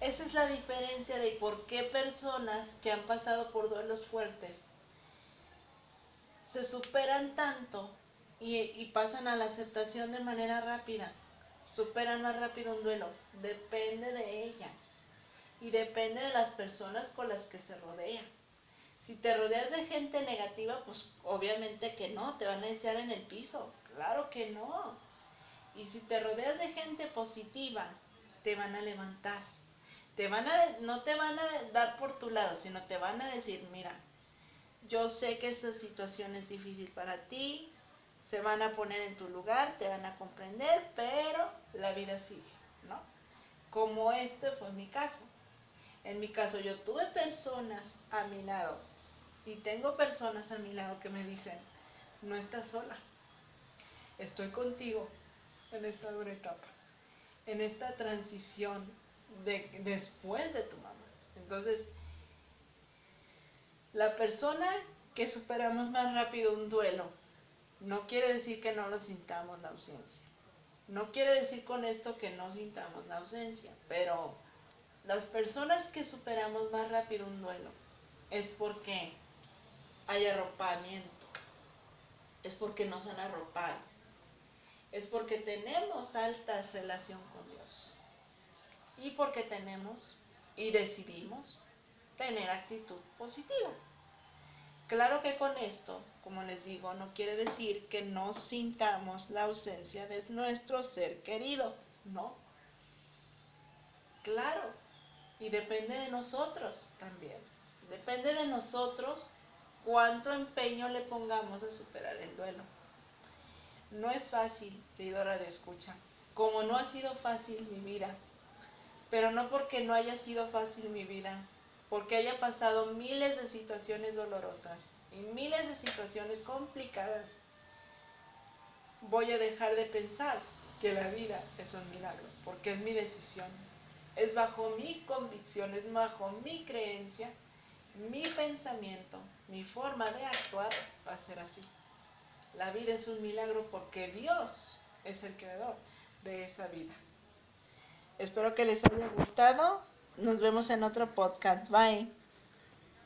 Esa es la diferencia de por qué personas que han pasado por duelos fuertes se superan tanto y, pasan a la aceptación de manera rápida, superan más rápido un duelo, depende de ellas y depende de las personas con las que se rodea. Si te rodeas de gente negativa, pues obviamente que no, te van a echar en el piso, claro que no. Si te rodeas de gente positiva, te van a levantar. Te van a, no te van a dar por tu lado, sino te van a decir, mira, yo sé que esa situación es difícil para ti, se van a poner en tu lugar, te van a comprender, pero la vida sigue, ¿no? Como este fue mi caso. En mi caso, yo tuve personas a mi lado y tengo personas a mi lado que me dicen, no estás sola, estoy contigo en esta dura etapa, en esta transición de, después de tu mamá. Entonces, la persona que superamos más rápido un duelo, no quiere decir que no lo sintamos la ausencia. No quiere decir con esto que no sintamos la ausencia, pero las personas que superamos más rápido un duelo es porque hay arropamiento, es porque nos han arropado, es porque tenemos alta relación con Dios y porque tenemos y decidimos tener actitud positiva. Claro que con esto, como les digo, no quiere decir que no sintamos la ausencia de nuestro ser querido, no. Claro, y depende de nosotros también. Depende de nosotros cuánto empeño le pongamos a superar el duelo. No es fácil, querido Radio Escucha, como no ha sido fácil mi vida, pero no porque no haya sido fácil mi vida, porque haya pasado miles de situaciones dolorosas y miles de situaciones complicadas, voy a dejar de pensar que la vida es un milagro, porque es mi decisión es bajo mi convicción, es bajo mi creencia, mi pensamiento, mi forma de actuar va a ser así. La vida es un milagro porque Dios es el creador de esa vida. Espero que les haya gustado. Nos vemos en otro podcast. Bye.